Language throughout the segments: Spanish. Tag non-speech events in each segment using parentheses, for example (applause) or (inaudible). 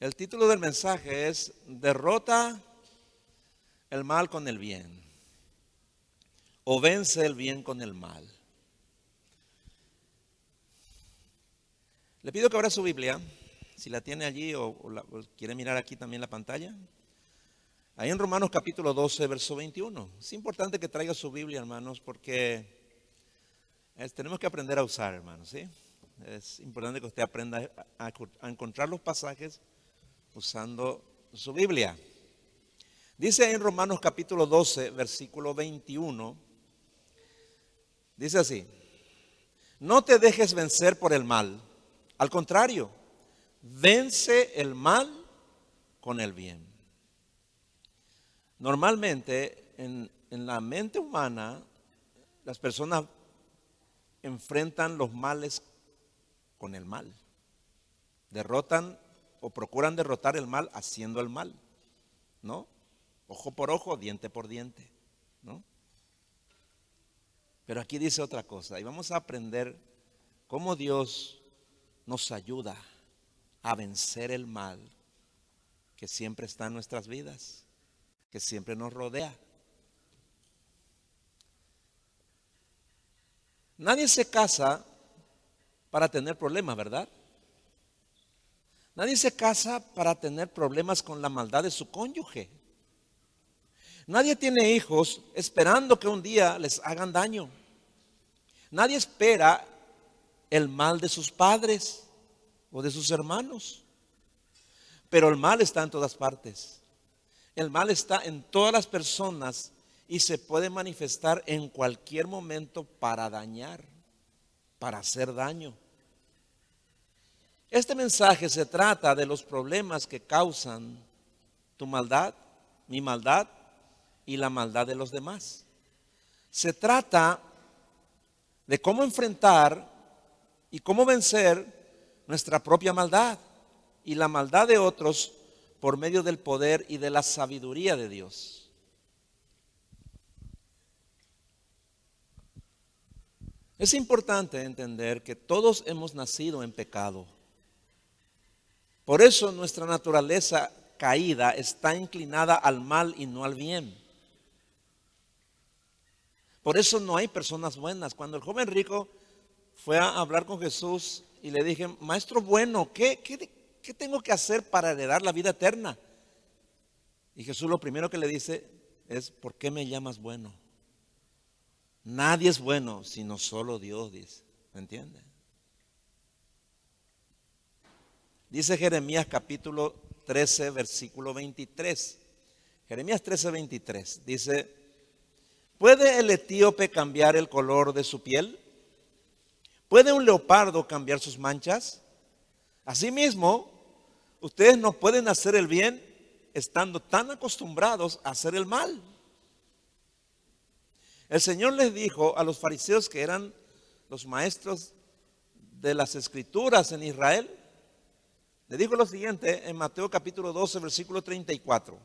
El título del mensaje es Derrota el mal con el bien o vence el bien con el mal. Le pido que abra su Biblia, si la tiene allí o, quiere mirar aquí también la pantalla. Ahí en Romanos capítulo 12, verso 21. Es importante que traiga su Biblia, hermanos, porque tenemos que aprender a usar, hermanos, ¿sí? Es importante que usted aprenda a encontrar los pasajes usando su Biblia. Dice en Romanos capítulo 12, versículo 21, dice así, no te dejes vencer por el mal, al contrario, vence el mal con el bien. Normalmente en, en la mente humana las personas enfrentan los males con el mal, derrotan o procuran derrotar el mal haciendo el mal, ¿no? Ojo por ojo, diente por diente, ¿no? Pero aquí dice otra cosa, y vamos a aprender cómo Dios nos ayuda a vencer el mal que siempre está en nuestras vidas, que siempre nos rodea. Nadie se casa para tener problemas, ¿verdad? Nadie se casa para tener problemas con la maldad de su cónyuge. Nadie tiene hijos esperando que un día les hagan daño. Nadie espera el mal de sus padres o de sus hermanos. Pero el mal está en todas partes. El mal está en todas las personas y se puede manifestar en cualquier momento para dañar, para hacer daño. Este mensaje se trata de los problemas que causan tu maldad, mi maldad y la maldad de los demás. Se trata de cómo enfrentar y cómo vencer nuestra propia maldad y la maldad de otros por medio del poder y de la sabiduría de Dios. Es importante entender que todos hemos nacido en pecado. Por eso nuestra naturaleza caída está inclinada al mal y no al bien. Por eso no hay personas buenas. Cuando el joven rico fue a hablar con Jesús y le dije, maestro bueno, ¿qué, qué, tengo que hacer para heredar la vida eterna? Y Jesús lo primero que le dice es, ¿por qué me llamas bueno? Nadie es bueno sino solo Dios, dice. ¿Me entiende? Dice Jeremías capítulo 13, versículo 23. Jeremías 13, 23. Dice, ¿puede el etíope cambiar el color de su piel? ¿Puede un leopardo cambiar sus manchas? Asimismo, ustedes no pueden hacer el bien estando tan acostumbrados a hacer el mal. El Señor les dijo a los fariseos que eran los maestros de las escrituras en Israel, le dijo lo siguiente en Mateo capítulo 12, versículo 34.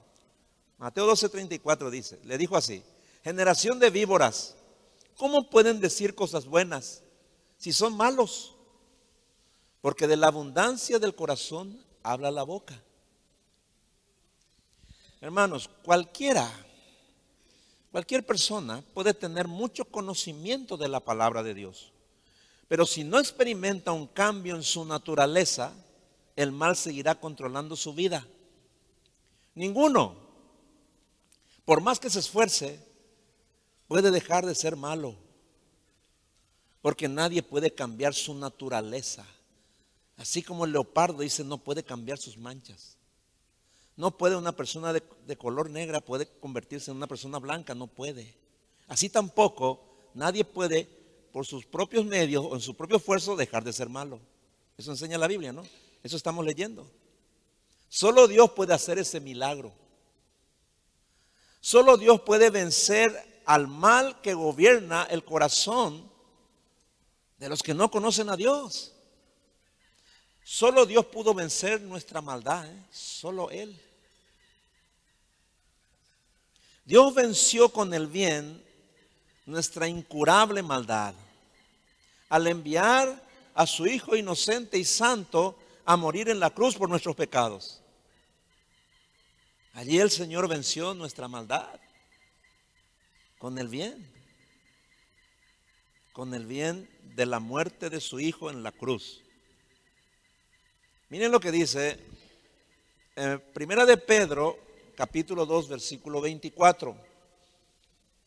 Mateo 12, 34 dice, le dijo así, generación de víboras, ¿cómo pueden decir cosas buenas si son malos? Porque de la abundancia del corazón habla la boca. Hermanos, cualquiera, cualquier persona puede tener mucho conocimiento de la palabra de Dios, pero si no experimenta un cambio en su naturaleza, el mal seguirá controlando su vida. Ninguno, por más que se esfuerce, puede dejar de ser malo. Porque nadie puede cambiar su naturaleza. Así como el leopardo dice, no puede cambiar sus manchas. No puede una persona de, color negra convertirse en una persona blanca, no puede. Así tampoco nadie puede por sus propios medios o en su propio esfuerzo dejar de ser malo. Eso enseña la Biblia, ¿no? Eso estamos leyendo. Solo Dios puede hacer ese milagro. Solo Dios puede vencer al mal que gobierna el corazón de los que no conocen a Dios. Solo Dios pudo vencer nuestra maldad, ¿eh? solo Él. Dios venció con el bien nuestra incurable maldad al enviar a su Hijo inocente y santo a morir en la cruz por nuestros pecados. Allí el Señor venció nuestra maldad con el bien, con el bien de la muerte de su Hijo en la cruz. Miren lo que dice eh, Primera de Pedro, capítulo 2, versículo 24.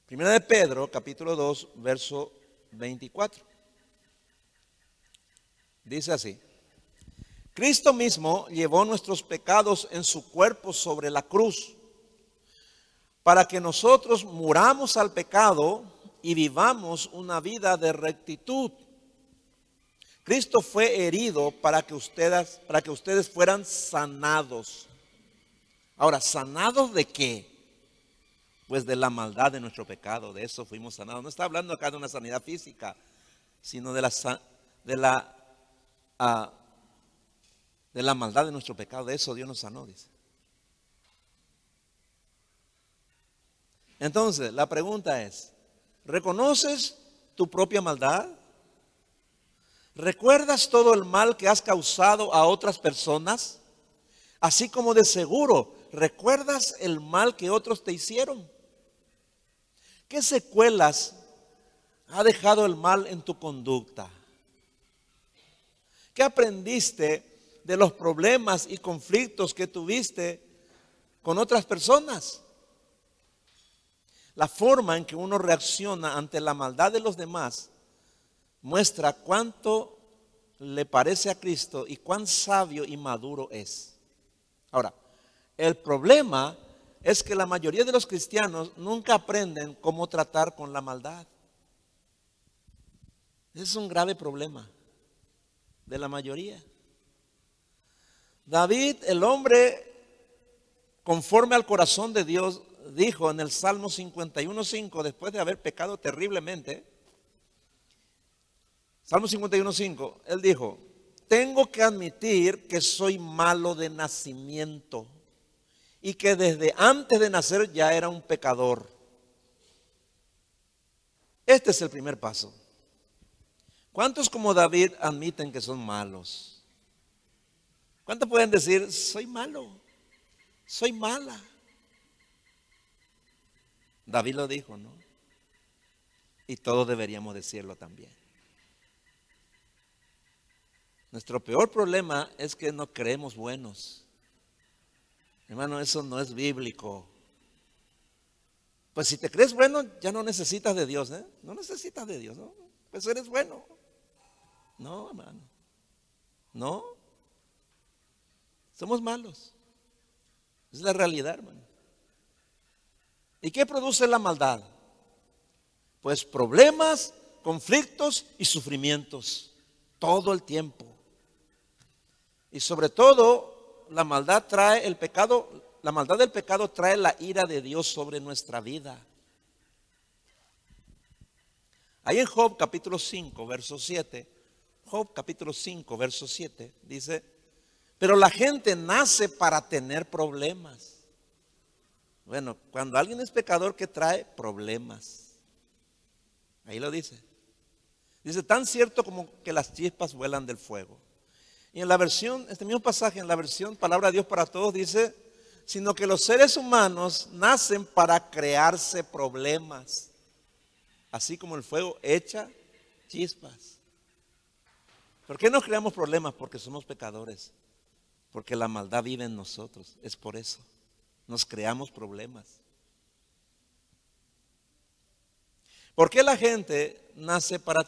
Primera de Pedro, capítulo 2, verso 24. Dice así. Cristo mismo llevó nuestros pecados en su cuerpo sobre la cruz, para que nosotros muramos al pecado y vivamos una vida de rectitud. Cristo fue herido para que ustedes, para que ustedes fueran sanados. Ahora, ¿sanados de qué? Pues de la maldad de nuestro pecado, de eso fuimos sanados. No está hablando acá de una sanidad física, sino de la, de la ah, de la maldad de nuestro pecado. De eso Dios nos sanó, dice. Entonces, la pregunta es, ¿reconoces tu propia maldad? ¿Recuerdas todo el mal que has causado a otras personas? Así como de seguro, ¿recuerdas el mal que otros te hicieron? ¿Qué secuelas ha dejado el mal en tu conducta? ¿Qué aprendiste de los problemas y conflictos que tuviste con otras personas. La forma en que uno reacciona ante la maldad de los demás muestra cuánto le parece a Cristo y cuán sabio y maduro es. Ahora, el problema es que la mayoría de los cristianos nunca aprenden cómo tratar con la maldad. Es un grave problema de la mayoría. David, el hombre conforme al corazón de Dios, dijo en el Salmo 51.5, después de haber pecado terriblemente, Salmo 51.5, él dijo, tengo que admitir que soy malo de nacimiento y que desde antes de nacer ya era un pecador. Este es el primer paso. ¿Cuántos como David admiten que son malos? ¿Cuántos pueden decir, soy malo, soy mala? David lo dijo, ¿no? Y todos deberíamos decirlo también. Nuestro peor problema es que no creemos buenos. Hermano, eso no es bíblico. Pues si te crees bueno, ya no necesitas de Dios, ¿eh? No necesitas de Dios, ¿no? Pues eres bueno. No, hermano. No. Somos malos. Es la realidad, hermano. ¿Y qué produce la maldad? Pues problemas, conflictos y sufrimientos todo el tiempo. Y sobre todo, la maldad trae el pecado, la maldad del pecado trae la ira de Dios sobre nuestra vida. Ahí en Job capítulo 5, verso 7, Job capítulo 5, verso 7, dice, pero la gente nace para tener problemas. Bueno, cuando alguien es pecador, ¿qué trae? Problemas. Ahí lo dice. Dice, tan cierto como que las chispas vuelan del fuego. Y en la versión, este mismo pasaje, en la versión Palabra de Dios para Todos, dice, sino que los seres humanos nacen para crearse problemas. Así como el fuego echa chispas. ¿Por qué no creamos problemas? Porque somos pecadores. Porque la maldad vive en nosotros. Es por eso. Nos creamos problemas. ¿Por qué la gente nace para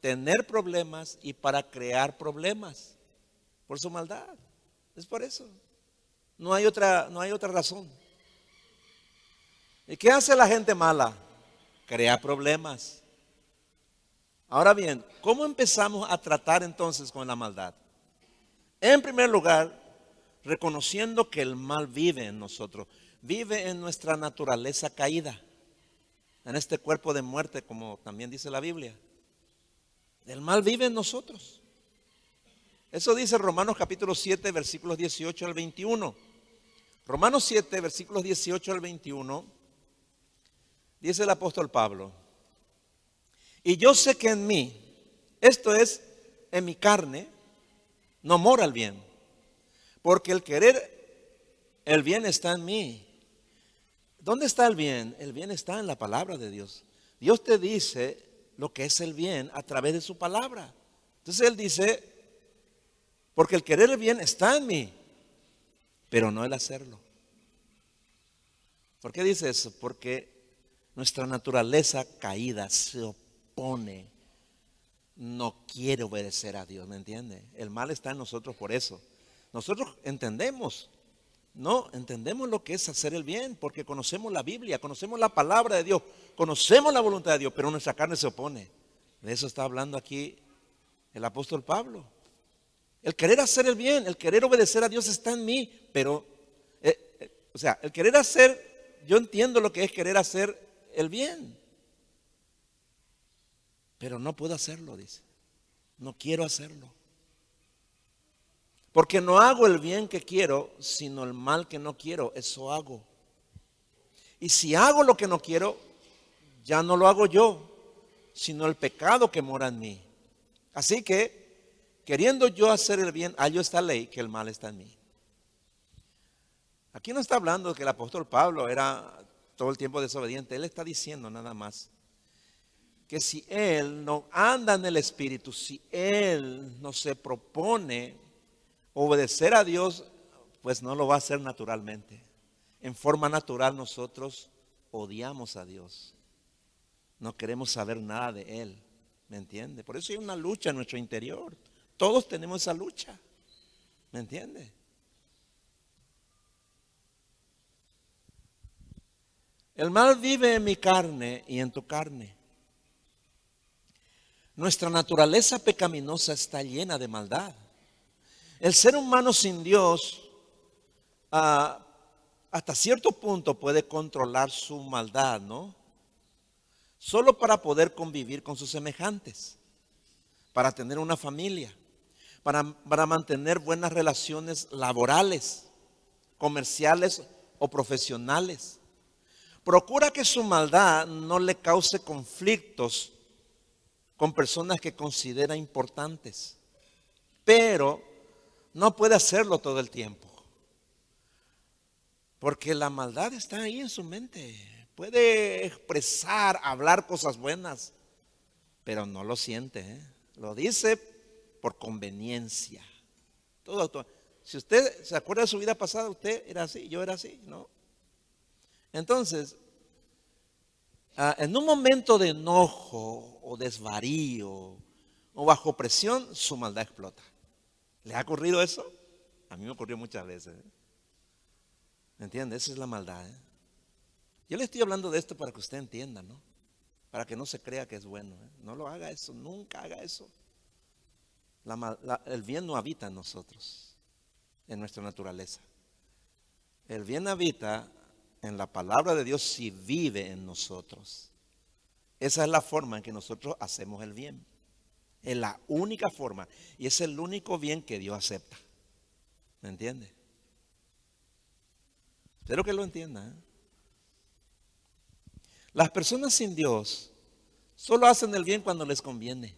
tener problemas y para crear problemas? Por su maldad. Es por eso. No hay otra, no hay otra razón. ¿Y qué hace la gente mala? Crea problemas. Ahora bien, ¿cómo empezamos a tratar entonces con la maldad? En primer lugar, reconociendo que el mal vive en nosotros, vive en nuestra naturaleza caída, en este cuerpo de muerte, como también dice la Biblia. El mal vive en nosotros. Eso dice Romanos capítulo 7, versículos 18 al 21. Romanos 7, versículos 18 al 21, dice el apóstol Pablo, y yo sé que en mí, esto es, en mi carne, no mora el bien. Porque el querer el bien está en mí. ¿Dónde está el bien? El bien está en la palabra de Dios. Dios te dice lo que es el bien a través de su palabra. Entonces Él dice, porque el querer el bien está en mí, pero no el hacerlo. ¿Por qué dice eso? Porque nuestra naturaleza caída se opone, no quiere obedecer a Dios, ¿me entiende? El mal está en nosotros por eso. Nosotros entendemos no, entendemos lo que es hacer el bien, porque conocemos la Biblia, conocemos la palabra de Dios, conocemos la voluntad de Dios, pero nuestra carne se opone. De eso está hablando aquí el apóstol Pablo. El querer hacer el bien, el querer obedecer a Dios está en mí, pero, eh, eh, o sea, el querer hacer, yo entiendo lo que es querer hacer el bien, pero no puedo hacerlo, dice. No quiero hacerlo. Porque no hago el bien que quiero, sino el mal que no quiero, eso hago. Y si hago lo que no quiero, ya no lo hago yo, sino el pecado que mora en mí. Así que, queriendo yo hacer el bien, hallo esta ley que el mal está en mí. Aquí no está hablando de que el apóstol Pablo era todo el tiempo desobediente. Él está diciendo nada más que si él no anda en el Espíritu, si él no se propone obedecer a Dios, pues no lo va a hacer naturalmente. En forma natural nosotros odiamos a Dios. No queremos saber nada de Él. ¿Me entiende? Por eso hay una lucha en nuestro interior. Todos tenemos esa lucha. ¿Me entiende? El mal vive en mi carne y en tu carne. Nuestra naturaleza pecaminosa está llena de maldad. El ser humano sin Dios ah, hasta cierto punto puede controlar su maldad, ¿no? Solo para poder convivir con sus semejantes, para tener una familia, para, para mantener buenas relaciones laborales, comerciales o profesionales. Procura que su maldad no le cause conflictos con personas que considera importantes. Pero no puede hacerlo todo el tiempo. Porque la maldad está ahí en su mente. Puede expresar, hablar cosas buenas, pero no lo siente. ¿eh? Lo dice por conveniencia. Todo, Si usted se acuerda de su vida pasada, usted era así, yo era así, ¿no? Entonces, ah, en un momento de enojo o desvarío o bajo presión, su maldad explota. ¿Le ha ocurrido eso? A mí me ocurrió muchas veces. ¿eh? ¿Me entiende? Esa es la maldad. ¿eh? Yo le estoy hablando de esto para que usted entienda, ¿no? Para que no se crea que es bueno. ¿eh? No lo haga eso, nunca haga eso. el bien no habita en nosotros, en nuestra naturaleza. El bien habita en la palabra de Dios si vive en nosotros. Esa es la forma en que nosotros hacemos el bien. Es la única forma y es el único bien que Dios acepta. ¿Me entiende? Espero que lo entienda. ¿eh? Las personas sin Dios solo hacen el bien cuando les conviene.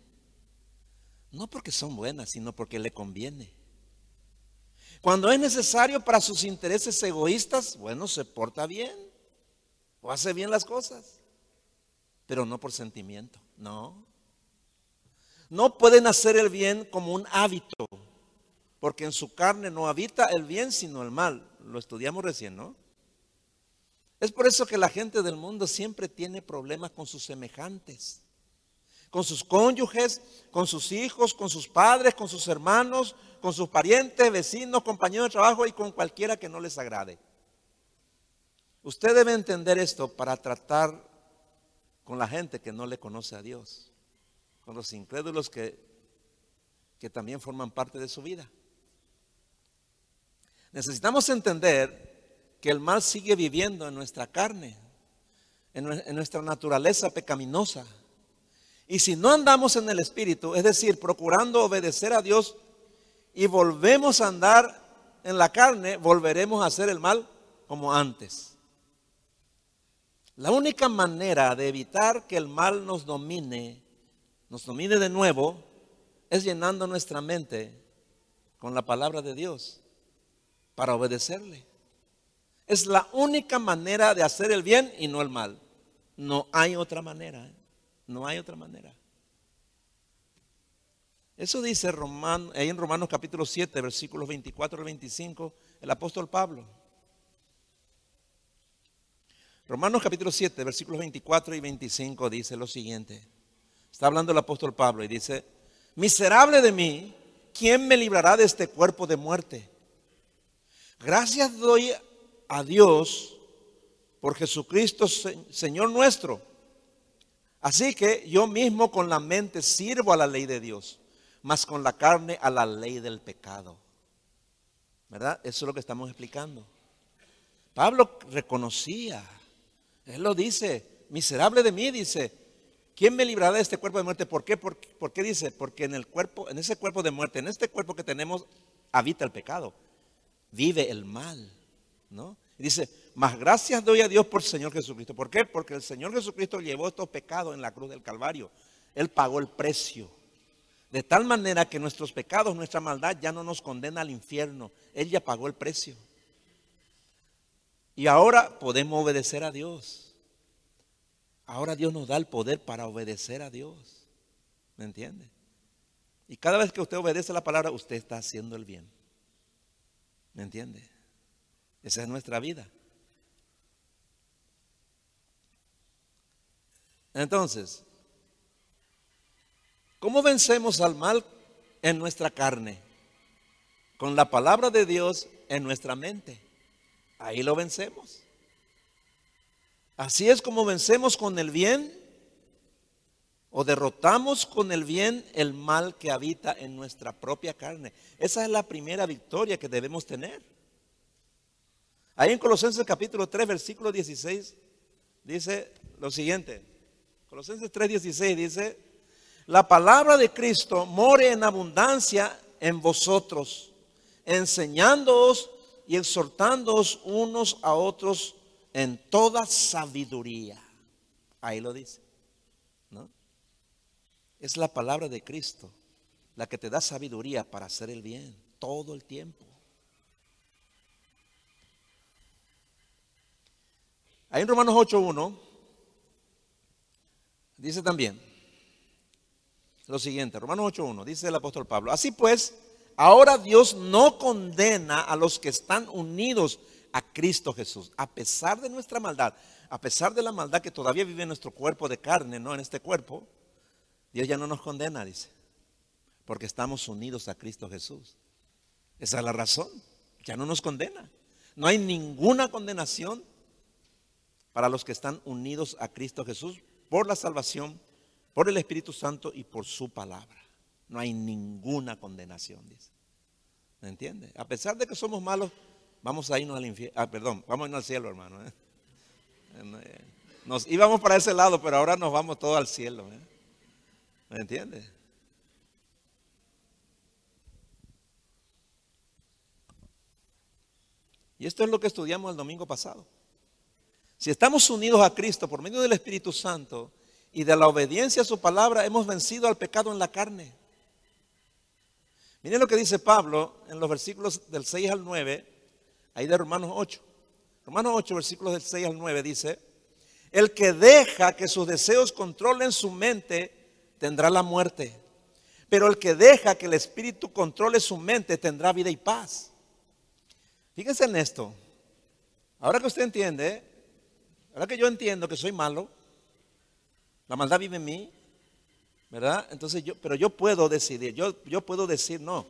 No porque son buenas, sino porque le conviene. Cuando es necesario para sus intereses egoístas, bueno, se porta bien o hace bien las cosas, pero no por sentimiento, no. No pueden hacer el bien como un hábito, porque en su carne no habita el bien sino el mal. Lo estudiamos recién, ¿no? Es por eso que la gente del mundo siempre tiene problemas con sus semejantes, con sus cónyuges, con sus hijos, con sus padres, con sus hermanos, con sus parientes, vecinos, compañeros de trabajo y con cualquiera que no les agrade. Usted debe entender esto para tratar con la gente que no le conoce a Dios con los incrédulos que, que también forman parte de su vida. Necesitamos entender que el mal sigue viviendo en nuestra carne, en nuestra naturaleza pecaminosa. Y si no andamos en el Espíritu, es decir, procurando obedecer a Dios y volvemos a andar en la carne, volveremos a hacer el mal como antes. La única manera de evitar que el mal nos domine nos domine de nuevo es llenando nuestra mente con la palabra de Dios para obedecerle. Es la única manera de hacer el bien y no el mal. No hay otra manera. No hay otra manera. Eso dice ahí en Romanos capítulo 7, versículos 24 y 25, el apóstol Pablo. Romanos capítulo 7, versículos 24 y 25 dice lo siguiente. Está hablando el apóstol Pablo y dice, miserable de mí, ¿quién me librará de este cuerpo de muerte? Gracias doy a Dios por Jesucristo, Señor nuestro. Así que yo mismo con la mente sirvo a la ley de Dios, mas con la carne a la ley del pecado. ¿Verdad? Eso es lo que estamos explicando. Pablo reconocía él lo dice, miserable de mí, dice, ¿quién me librará de este cuerpo de muerte? ¿Por qué? ¿Por, qué dice? Porque en el cuerpo, en ese cuerpo de muerte, en este cuerpo que tenemos, habita el pecado, vive el mal, ¿no? Dice, más gracias doy a Dios por el Señor Jesucristo. ¿Por qué? Porque el Señor Jesucristo llevó estos pecados en la cruz del Calvario. Él pagó el precio. De tal manera que nuestros pecados, nuestra maldad ya no nos condena al infierno. Él ya pagó el precio. Y ahora podemos obedecer a Dios. Ahora Dios nos da el poder para obedecer a Dios. ¿Me entiende? Y cada vez que usted obedece la palabra, usted está haciendo el bien. ¿Me entiende? Esa es nuestra vida. Entonces, ¿cómo vencemos al mal en nuestra carne? Con la palabra de Dios en nuestra mente ahí lo vencemos. Así es como vencemos con el bien o derrotamos con el bien el mal que habita en nuestra propia carne. Esa es la primera victoria que debemos tener. Ahí en Colosenses capítulo 3, versículo 16, dice lo siguiente. Colosenses 3, 16 dice, la palabra de Cristo more en abundancia en vosotros, enseñándoos y exhortándoos unos a otros en toda sabiduría. Ahí lo dice. ¿no? Es la palabra de Cristo la que te da sabiduría para hacer el bien todo el tiempo. Ahí en Romanos 8.1 dice también lo siguiente, Romanos 8.1, dice el apóstol Pablo, así pues, Ahora Dios no condena a los que están unidos a Cristo Jesús, a pesar de nuestra maldad, a pesar de la maldad que todavía vive en nuestro cuerpo de carne, no en este cuerpo. Dios ya no nos condena, dice, porque estamos unidos a Cristo Jesús. Esa es la razón, ya no nos condena. No hay ninguna condenación para los que están unidos a Cristo Jesús por la salvación, por el Espíritu Santo y por su palabra no hay ninguna condenación, dice. ¿Me entiende? A pesar de que somos malos, vamos a irnos al infierno. Ah, perdón, vamos a irnos al cielo, hermano. ¿eh? Eh, nos íbamos para ese lado, pero ahora nos vamos todos al cielo. ¿eh? ¿Me entiende? Y esto es lo que estudiamos el domingo pasado. Si estamos unidos a Cristo por medio del Espíritu Santo y de la obediencia a su palabra, hemos vencido al pecado en la carne. Miren lo que dice Pablo en los versículos del 6 al 9, ahí de Romanos 8. Romanos 8, versículos del 6 al 9 dice, el que deja que sus deseos controlen su mente tendrá la muerte, pero el que deja que el Espíritu controle su mente tendrá vida y paz. Fíjense en esto. Ahora que usted entiende, ahora que yo entiendo que soy malo, la maldad vive en mí, ¿verdad? Entonces yo, pero yo puedo decidir, yo, yo puedo decir no,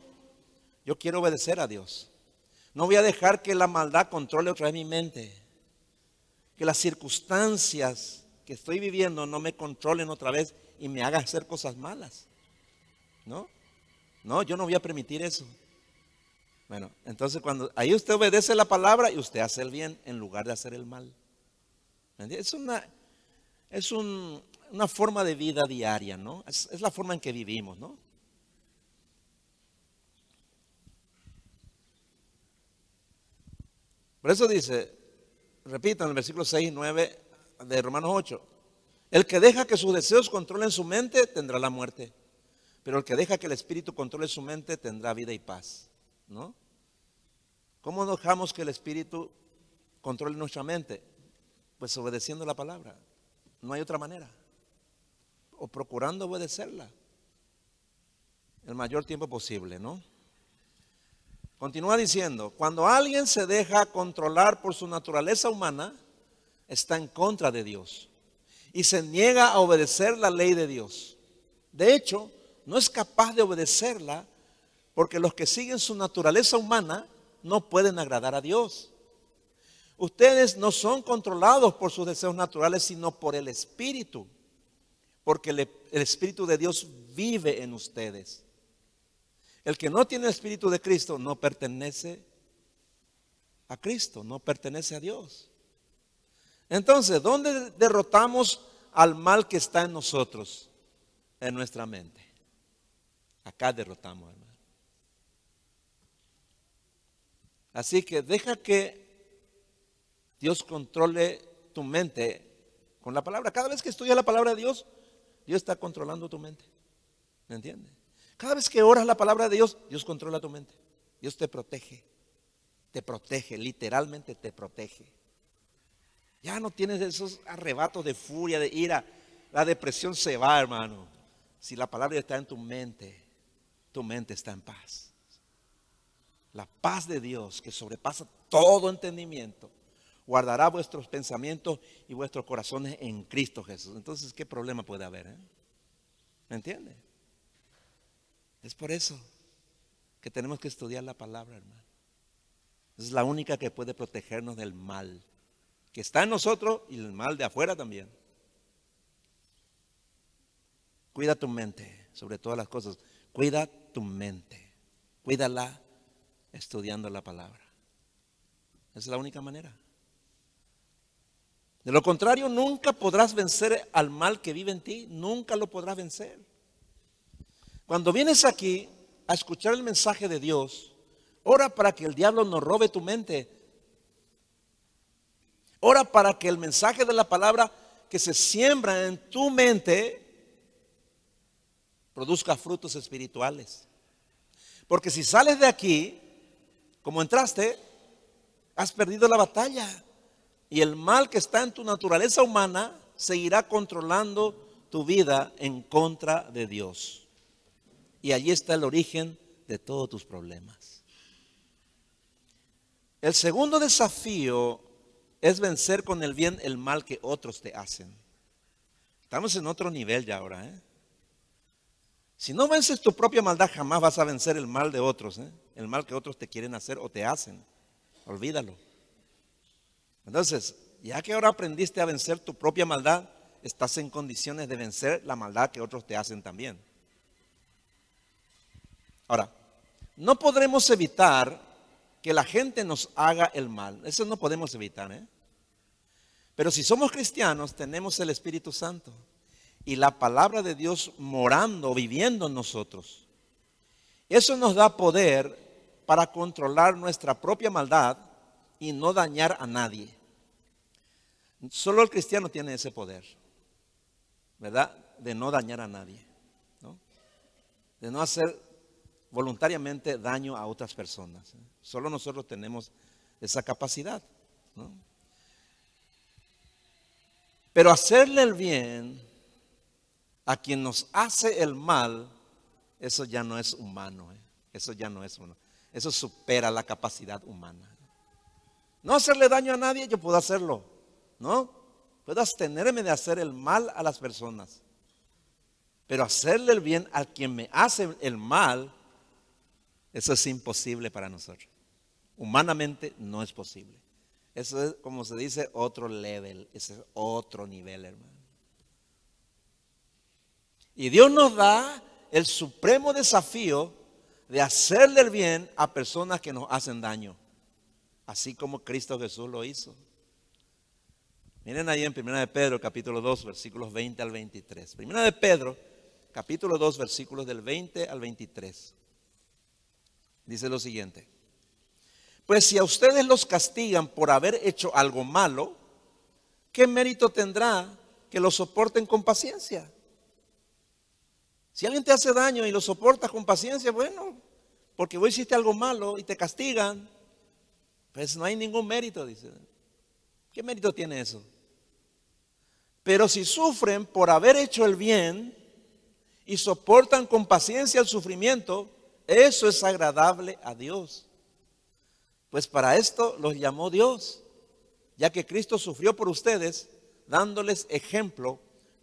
yo quiero obedecer a Dios. No voy a dejar que la maldad controle otra vez mi mente, que las circunstancias que estoy viviendo no me controlen otra vez y me hagan hacer cosas malas. ¿No? No, yo no voy a permitir eso. Bueno, entonces cuando ahí usted obedece la palabra y usted hace el bien en lugar de hacer el mal. Es una es un una forma de vida diaria, ¿no? Es, la forma en que vivimos, ¿no? Por eso dice, repito en el versículo 6 y 9 de Romanos 8, el que deja que sus deseos controlen su mente tendrá la muerte, pero el que deja que el Espíritu controle su mente tendrá vida y paz, ¿no? ¿Cómo dejamos que el Espíritu controle nuestra mente? Pues obedeciendo la palabra. No hay otra manera. O procurando obedecerla el mayor tiempo posible, ¿no? Continúa diciendo, cuando alguien se deja controlar por su naturaleza humana, está en contra de Dios y se niega a obedecer la ley de Dios. De hecho, no es capaz de obedecerla porque los que siguen su naturaleza humana no pueden agradar a Dios. Ustedes no son controlados por sus deseos naturales, sino por el Espíritu, porque el, Espíritu de Dios vive en ustedes. El que no tiene el Espíritu de Cristo no pertenece a Cristo, no pertenece a Dios. Entonces, ¿dónde derrotamos al mal que está en nosotros? En nuestra mente. Acá derrotamos al mal. Así que deja que Dios controle tu mente con la palabra. Cada vez que estudias la palabra de Dios, Dios está controlando tu mente. ¿Me entiendes? Cada vez que oras la palabra de Dios, Dios controla tu mente. Dios te protege. Te protege, literalmente te protege. Ya no tienes esos arrebatos de furia, de ira. La depresión se va, hermano. Si la palabra está en tu mente, tu mente está en paz. La paz de Dios que sobrepasa todo entendimiento guardará vuestros pensamientos y vuestros corazones en Cristo Jesús. Entonces, ¿qué problema puede haber? Eh? ¿Me entiende? Es por eso que tenemos que estudiar la palabra, hermano. Es la única que puede protegernos del mal que está en nosotros y el mal de afuera también. Cuida tu mente sobre todas las cosas. Cuida tu mente. Cuídala estudiando la palabra. Es la única manera. De lo contrario, nunca podrás vencer al mal que vive en ti. Nunca lo podrás vencer. Cuando vienes aquí a escuchar el mensaje de Dios, ora para que el diablo no robe tu mente Ora para que el mensaje de la palabra que se siembra en tu mente produzca frutos espirituales. Porque si sales de aquí, como entraste, has perdido la batalla. Y el mal que está en tu naturaleza humana seguirá controlando tu vida en contra de Dios. Y allí está el origen de todos tus problemas. El segundo desafío es vencer con el bien el mal que otros te hacen. Estamos en otro nivel ya ahora. ¿eh? Si no vences tu propia maldad, jamás vas a vencer el mal de otros. ¿eh? El mal que otros te quieren hacer o te hacen. Olvídalo. Entonces, ya que ahora aprendiste a vencer tu propia maldad, estás en condiciones de vencer la maldad que otros te hacen también. Ahora, no podremos evitar que la gente nos haga el mal. Eso no podemos evitar. ¿eh? Pero si somos cristianos, tenemos el Espíritu Santo y la palabra de Dios morando, viviendo en nosotros. Eso nos da poder para controlar nuestra propia maldad y no dañar a nadie. Solo el cristiano tiene ese poder, ¿verdad? De no dañar a nadie. De no hacer voluntariamente daño a otras personas. ¿eh? Solo nosotros tenemos esa capacidad. Pero hacerle el bien a quien nos hace el mal, eso ya no es humano. ¿eh? Eso ya no es humano. Eso supera la capacidad humana. No hacerle daño a nadie, yo puedo hacerlo. ¿No? Puedo abstenerme de hacer el mal a las personas. Pero hacerle el bien a quien me hace el mal, eso es imposible para nosotros. Humanamente no es posible. Eso es, como se dice, otro level. Ese es otro nivel, hermano. Y Dios nos da el supremo desafío de hacerle el bien a personas que nos hacen daño. Así como Cristo Jesús lo hizo. Miren ahí en 1 de Pedro, capítulo 2, versículos 20 al 23. 1 de Pedro, capítulo 2, versículos del 20 al 23 dice lo siguiente. Pues si a ustedes los castigan por haber hecho algo malo, ¿qué mérito tendrá que lo soporten con paciencia? Si alguien te hace daño y lo soportas con paciencia, bueno, porque vos hiciste algo malo y te castigan, pues no hay ningún mérito, dice. ¿Qué mérito tiene eso? Pero si sufren por haber hecho el bien y soportan con paciencia el sufrimiento, eso es agradable a Dios. Pues para esto los llamó Dios, ya que Cristo sufrió por ustedes, dándoles ejemplo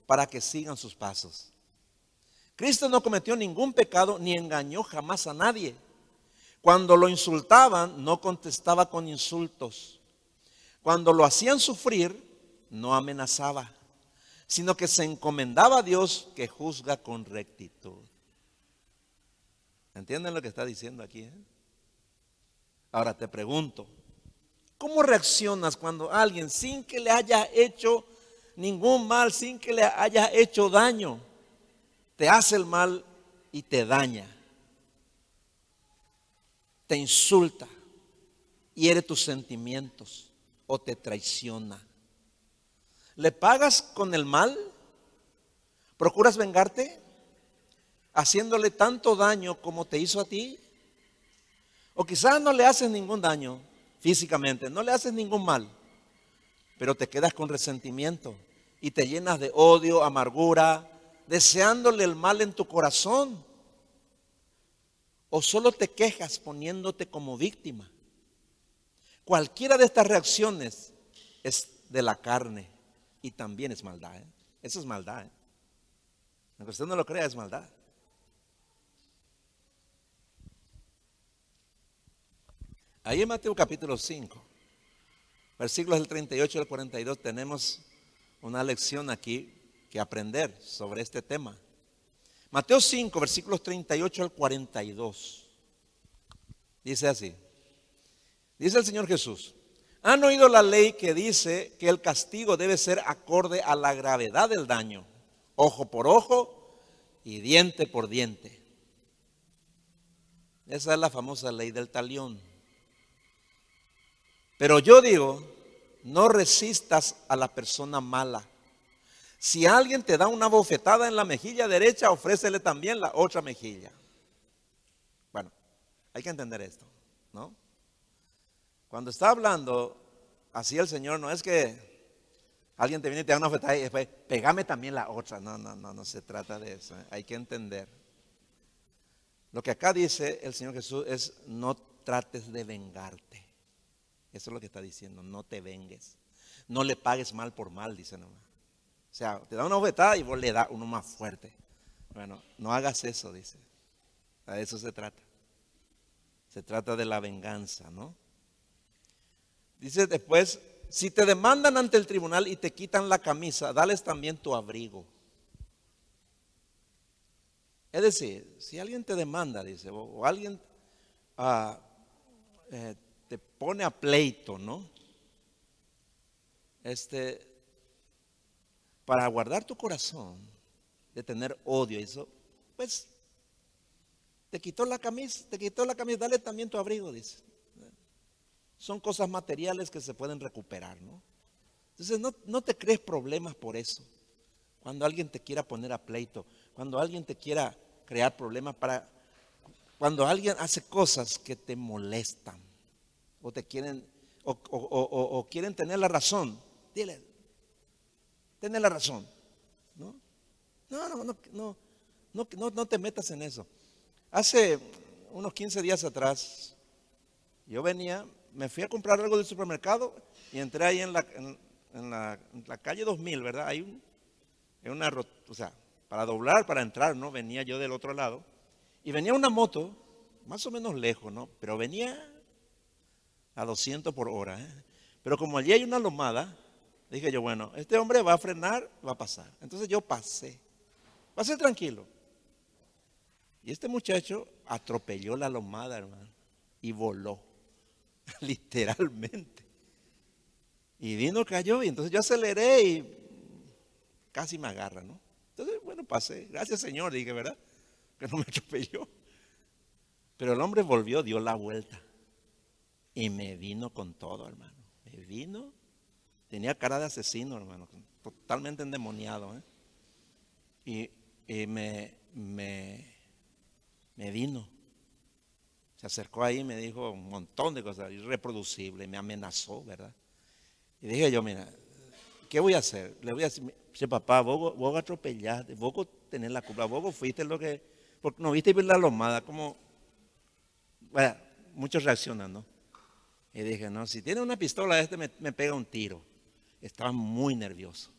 para que sigan sus pasos. Cristo no cometió ningún pecado ni engañó jamás a nadie. Cuando lo insultaban, no contestaba con insultos. Cuando lo hacían sufrir, no amenazaba, sino que se encomendaba a Dios que juzga con rectitud. ¿Entienden lo que está diciendo aquí? Eh? Ahora te pregunto, ¿cómo reaccionas cuando alguien sin que le haya hecho ningún mal, sin que le haya hecho daño, te hace el mal y te daña? Te insulta, hiere tus sentimientos o te traiciona. ¿Le pagas con el mal? ¿Procuras vengarte? Haciéndole tanto daño como te hizo a ti. O quizás no le haces ningún daño físicamente, no le haces ningún mal, pero te quedas con resentimiento y te llenas de odio, amargura, deseándole el mal en tu corazón. O solo te quejas poniéndote como víctima. Cualquiera de estas reacciones es de la carne y también es maldad. ¿eh? Eso es maldad. ¿eh? Aunque usted no lo crea, es maldad. Ahí en Mateo capítulo 5, versículos del 38 al 42, tenemos una lección aquí que aprender sobre este tema. Mateo 5, versículos 38 al 42. Dice así. Dice el Señor Jesús, ¿han oído la ley que dice que el castigo debe ser acorde a la gravedad del daño? Ojo por ojo y diente por diente. Esa es la famosa ley del talión. Pero yo digo, no resistas a la persona mala. Si alguien te da una bofetada en la mejilla derecha, ofrécele también la otra mejilla. Bueno, hay que entender esto, ¿no? Cuando está hablando así el Señor, no es que alguien te viene y te da una bofetada y después, pegame también la otra. No, no, no, no se trata de eso. ¿eh? Hay que entender. Lo que acá dice el Señor Jesús es, no trates de vengarte. Eso es lo que está diciendo, no te vengues. No le pagues mal por mal, dice nomás. O sea, te da una bofetada y vos le das uno más fuerte. Bueno, no hagas eso, dice. A eso se trata. Se trata de la venganza, ¿no? Dice después, si te demandan ante el tribunal y te quitan la camisa, dales también tu abrigo. Es decir, si alguien te demanda, dice, o, alguien ah, eh, te pone a pleito, ¿no? Este, para guardar tu corazón de tener odio, eso, pues, te quitó la camisa, te quitó la camisa, dale también tu abrigo, dice. Son cosas materiales que se pueden recuperar, ¿no? Entonces no, no te crees problemas por eso. Cuando alguien te quiera poner a pleito, cuando alguien te quiera crear problemas para, cuando alguien hace cosas que te molestan o te quieren, o, quieren tener la razón, dile, tener la razón. ¿no? No, no, no, no, no, no te metas en eso. Hace unos 15 días atrás, yo venía, me fui a comprar algo del supermercado y entré ahí en la, en, la, calle 2000, ¿verdad? Hay un, una, o sea, para doblar, para entrar, ¿no? Venía yo del otro lado y venía una moto, más o menos lejos, ¿no? Pero venía a 200 por hora. ¿eh? Pero como allí hay una lomada, dije yo, bueno, este hombre va a frenar, va a pasar. Entonces yo pasé, pasé tranquilo. Y este muchacho atropelló la lomada, hermano, y voló, (laughs) literalmente. Y vino, cayó, y entonces yo aceleré y casi me agarra, ¿no? Entonces, bueno, pasé. Gracias, Señor, dije, ¿verdad? Que no me (laughs) atropelló. Pero el hombre volvió, dio la vuelta. Y me vino con todo, hermano. Me vino. Tenía cara de asesino, hermano. Totalmente endemoniado. ¿eh? Y, me, me, me vino. Se acercó ahí y me dijo un montón de cosas, irreproducible, me amenazó, ¿verdad? Y dije yo, mira, ¿qué voy a hacer? Le voy a decir, dice, papá, vos, vos atropellaste, vos tenés la culpa, vos fuiste lo que, porque no viste la lomada, como, bueno, muchos reaccionan, ¿no? Y dije, no, si tiene una pistola, este me, me pega un tiro. Estaba muy nervioso.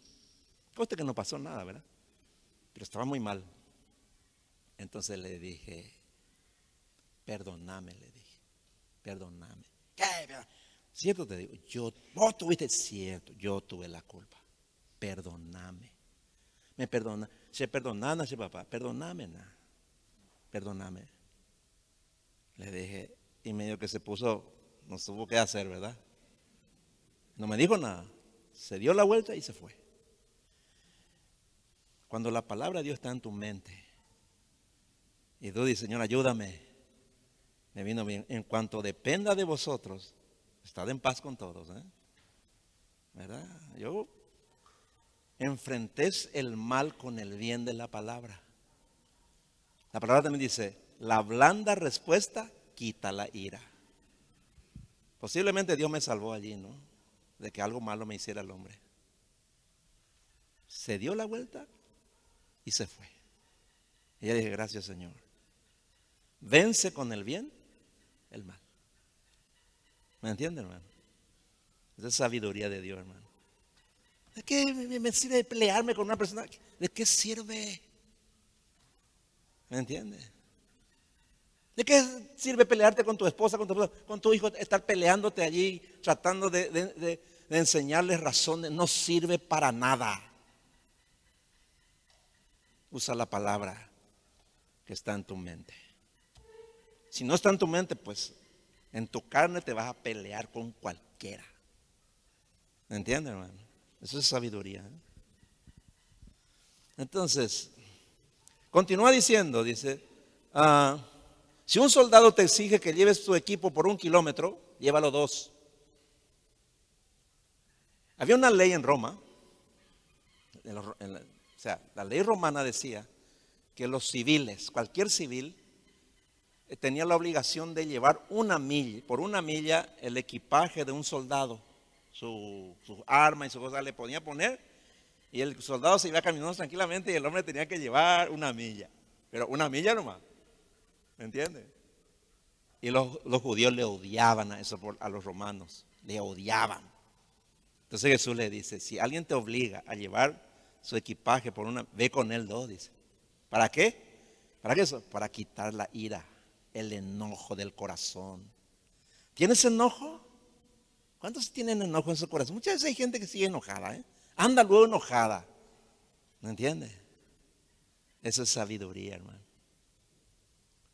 Coste que no pasó nada, ¿verdad? Pero estaba muy mal. Entonces le dije, perdóname, le dije, perdóname. ¿Qué? Cierto te digo, yo, vos tuviste, cierto, yo tuve la culpa. Perdóname. Me perdona. Se perdonana, se papá, perdóname, nada. Perdóname. Le dije, y medio que se puso no tuvo qué hacer, ¿verdad? No me dijo nada. Se dio la vuelta y se fue. Cuando la palabra de Dios está en tu mente y tú dices, Señor, ayúdame, me vino bien. En cuanto dependa de vosotros, estad en paz con todos. ¿eh? ¿Verdad? Yo enfrenté el mal con el bien de la palabra. La palabra también dice, la blanda respuesta quita la ira. Posiblemente Dios me salvó allí, ¿no? De que algo malo me hiciera el hombre. Se dio la vuelta y se fue. Y ella dije, gracias Señor. Vence con el bien el mal. ¿Me entiende, hermano? Esa es sabiduría de Dios, hermano. ¿De qué me sirve pelearme con una persona? ¿De qué sirve? ¿Me entiende? ¿De qué sirve pelearte con tu esposa, con tu, hijo, estar peleándote allí, tratando de, enseñarles razones? No sirve para nada. Usa la palabra que está en tu mente. Si no está en tu mente, pues en tu carne te vas a pelear con cualquiera. ¿Me entiendes, hermano? Eso es sabiduría. ¿eh? Entonces, continúa diciendo, dice, ah, si un soldado te exige que lleves tu equipo por un kilómetro, llévalo dos. Había una ley en Roma, o sea, la ley romana decía que los civiles, cualquier civil, eh, tenía la obligación de llevar una milla, por una milla, el equipaje de un soldado, su, arma y su cosa le podía poner, y el soldado se iba caminando tranquilamente y el hombre tenía que llevar una milla, pero una milla nomás. ¿Me entiende? Y los, judíos le odiaban a eso a los romanos, le odiaban. Entonces Jesús le dice, si alguien te obliga a llevar su equipaje por una, ve con él dos, dice. ¿Para qué? ¿Para qué eso? Para quitar la ira, el enojo del corazón. ¿Tienes enojo? ¿Cuántos tienen enojo en su corazón? Muchas veces hay gente que sigue enojada, ¿eh? Anda luego enojada. ¿Me entiendes? Eso es sabiduría, hermano.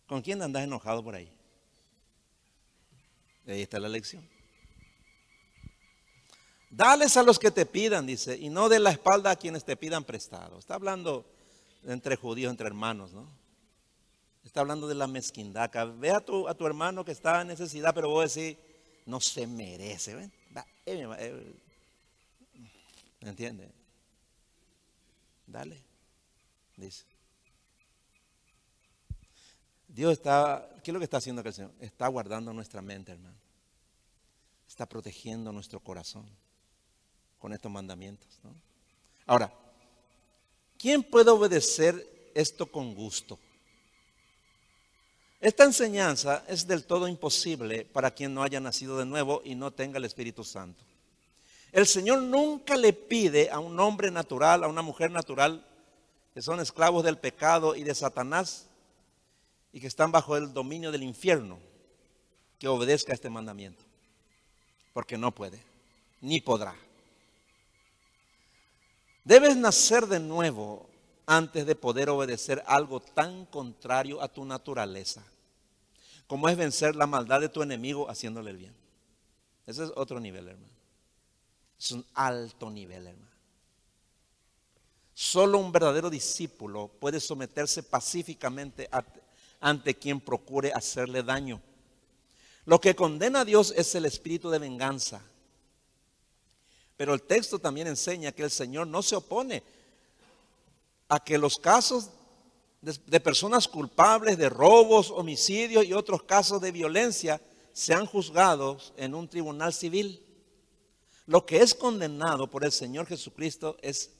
¿Con quién andas enojado por ahí? Ahí está la lección. Dales a los que te pidan, dice, y no de la espalda a quienes te pidan prestado. Está hablando entre judíos, entre hermanos, ¿no? Está hablando de la mezquindad. Ve a tu, a tu hermano que está en necesidad, pero vos decís, no se merece. ¿ven? Eh, eh, ¿Me entiende? Dale, dice. Dios está, ¿qué es lo que está haciendo el Señor? Está guardando nuestra mente, hermano. Está protegiendo nuestro corazón con estos mandamientos. Ahora, ¿quién puede obedecer esto con gusto? Esta enseñanza es del todo imposible para quien no haya nacido de nuevo y no tenga el Espíritu Santo. El Señor nunca le pide a un hombre natural, a una mujer natural, que son esclavos del pecado y de Satanás, y que están bajo el dominio del infierno que obedezca este mandamiento. Porque no puede, ni podrá. Debes nacer de nuevo antes de poder obedecer algo tan contrario a tu naturaleza, como es vencer la maldad de tu enemigo haciéndole el bien. Ese es otro nivel, hermano. Es un alto nivel, hermano. Solo un verdadero discípulo puede someterse pacíficamente a, ante quien procure hacerle daño. Lo que condena a Dios es el espíritu de venganza. Pero el texto también enseña que el Señor no se opone a que los casos de, personas culpables de robos, homicidios y otros casos de violencia sean juzgados en un tribunal civil. Lo que es condenado por el Señor Jesucristo es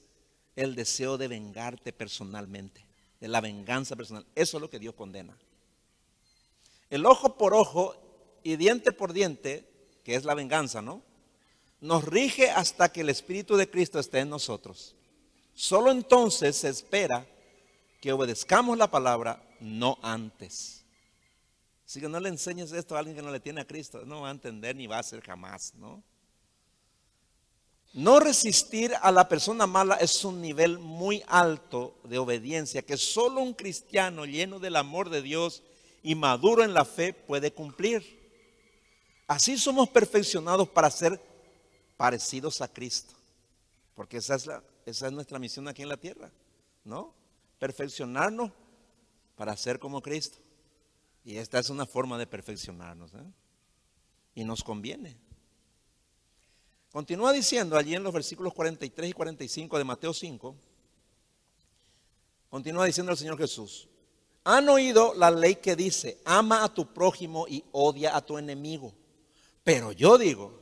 el deseo de vengarte personalmente, de la venganza personal. Eso es lo que Dios condena. El ojo por ojo y diente por diente, que es la venganza, ¿no? Nos rige hasta que el Espíritu de Cristo esté en nosotros. Solo entonces se espera que obedezcamos la palabra, no antes. Así que no le enseñes esto a alguien que no le tiene a Cristo. No va a entender ni va a hacer jamás, ¿no? No resistir a la persona mala es un nivel muy alto de obediencia que solo un cristiano lleno del amor de Dios y maduro en la fe puede cumplir. Así somos perfeccionados para ser parecidos a Cristo. Porque esa es, la, es nuestra misión aquí en la tierra, ¿no? Perfeccionarnos para ser como Cristo. Y esta es una forma de perfeccionarnos. ¿eh? Y nos conviene. Continúa diciendo allí en los versículos 43 y 45 de Mateo 5. Continúa diciendo el Señor Jesús. Han oído la ley que dice, ama a tu prójimo y odia a tu enemigo. Pero yo digo,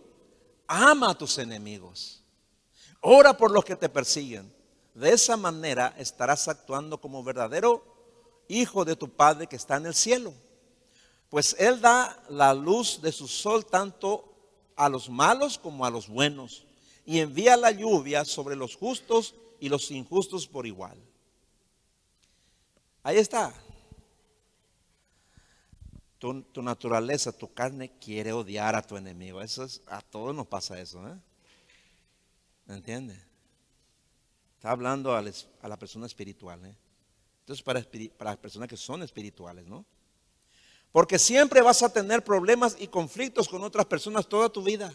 ama a tus enemigos. Ora por los que te persiguen. De esa manera estarás actuando como verdadero hijo de tu Padre que está en el cielo. Pues Él da la luz de su sol tanto a los malos como a los buenos. Y envía la lluvia sobre los justos y los injustos por igual. Ahí está. Tu, naturaleza, tu carne quiere odiar a tu enemigo. Eso es, a todos nos pasa eso. ¿eh? ¿Me entiende? Está hablando a, la persona espiritual. ¿eh? Entonces, para, para las personas que son espirituales, ¿no? Porque siempre vas a tener problemas y conflictos con otras personas toda tu vida.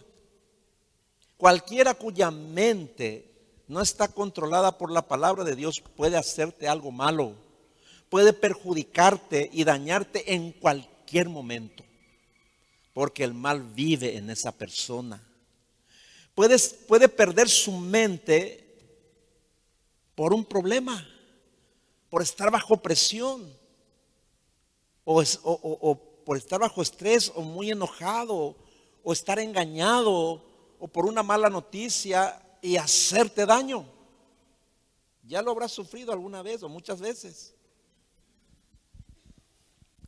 Cualquiera cuya mente no está controlada por la palabra de Dios puede hacerte algo malo, puede perjudicarte y dañarte en cualquier momento, porque el mal vive en esa persona. puede perder su mente por un problema, por estar bajo presión o, por estar bajo estrés o muy enojado o estar engañado o por una mala noticia y hacerte daño. Ya lo habrás sufrido alguna vez o muchas veces.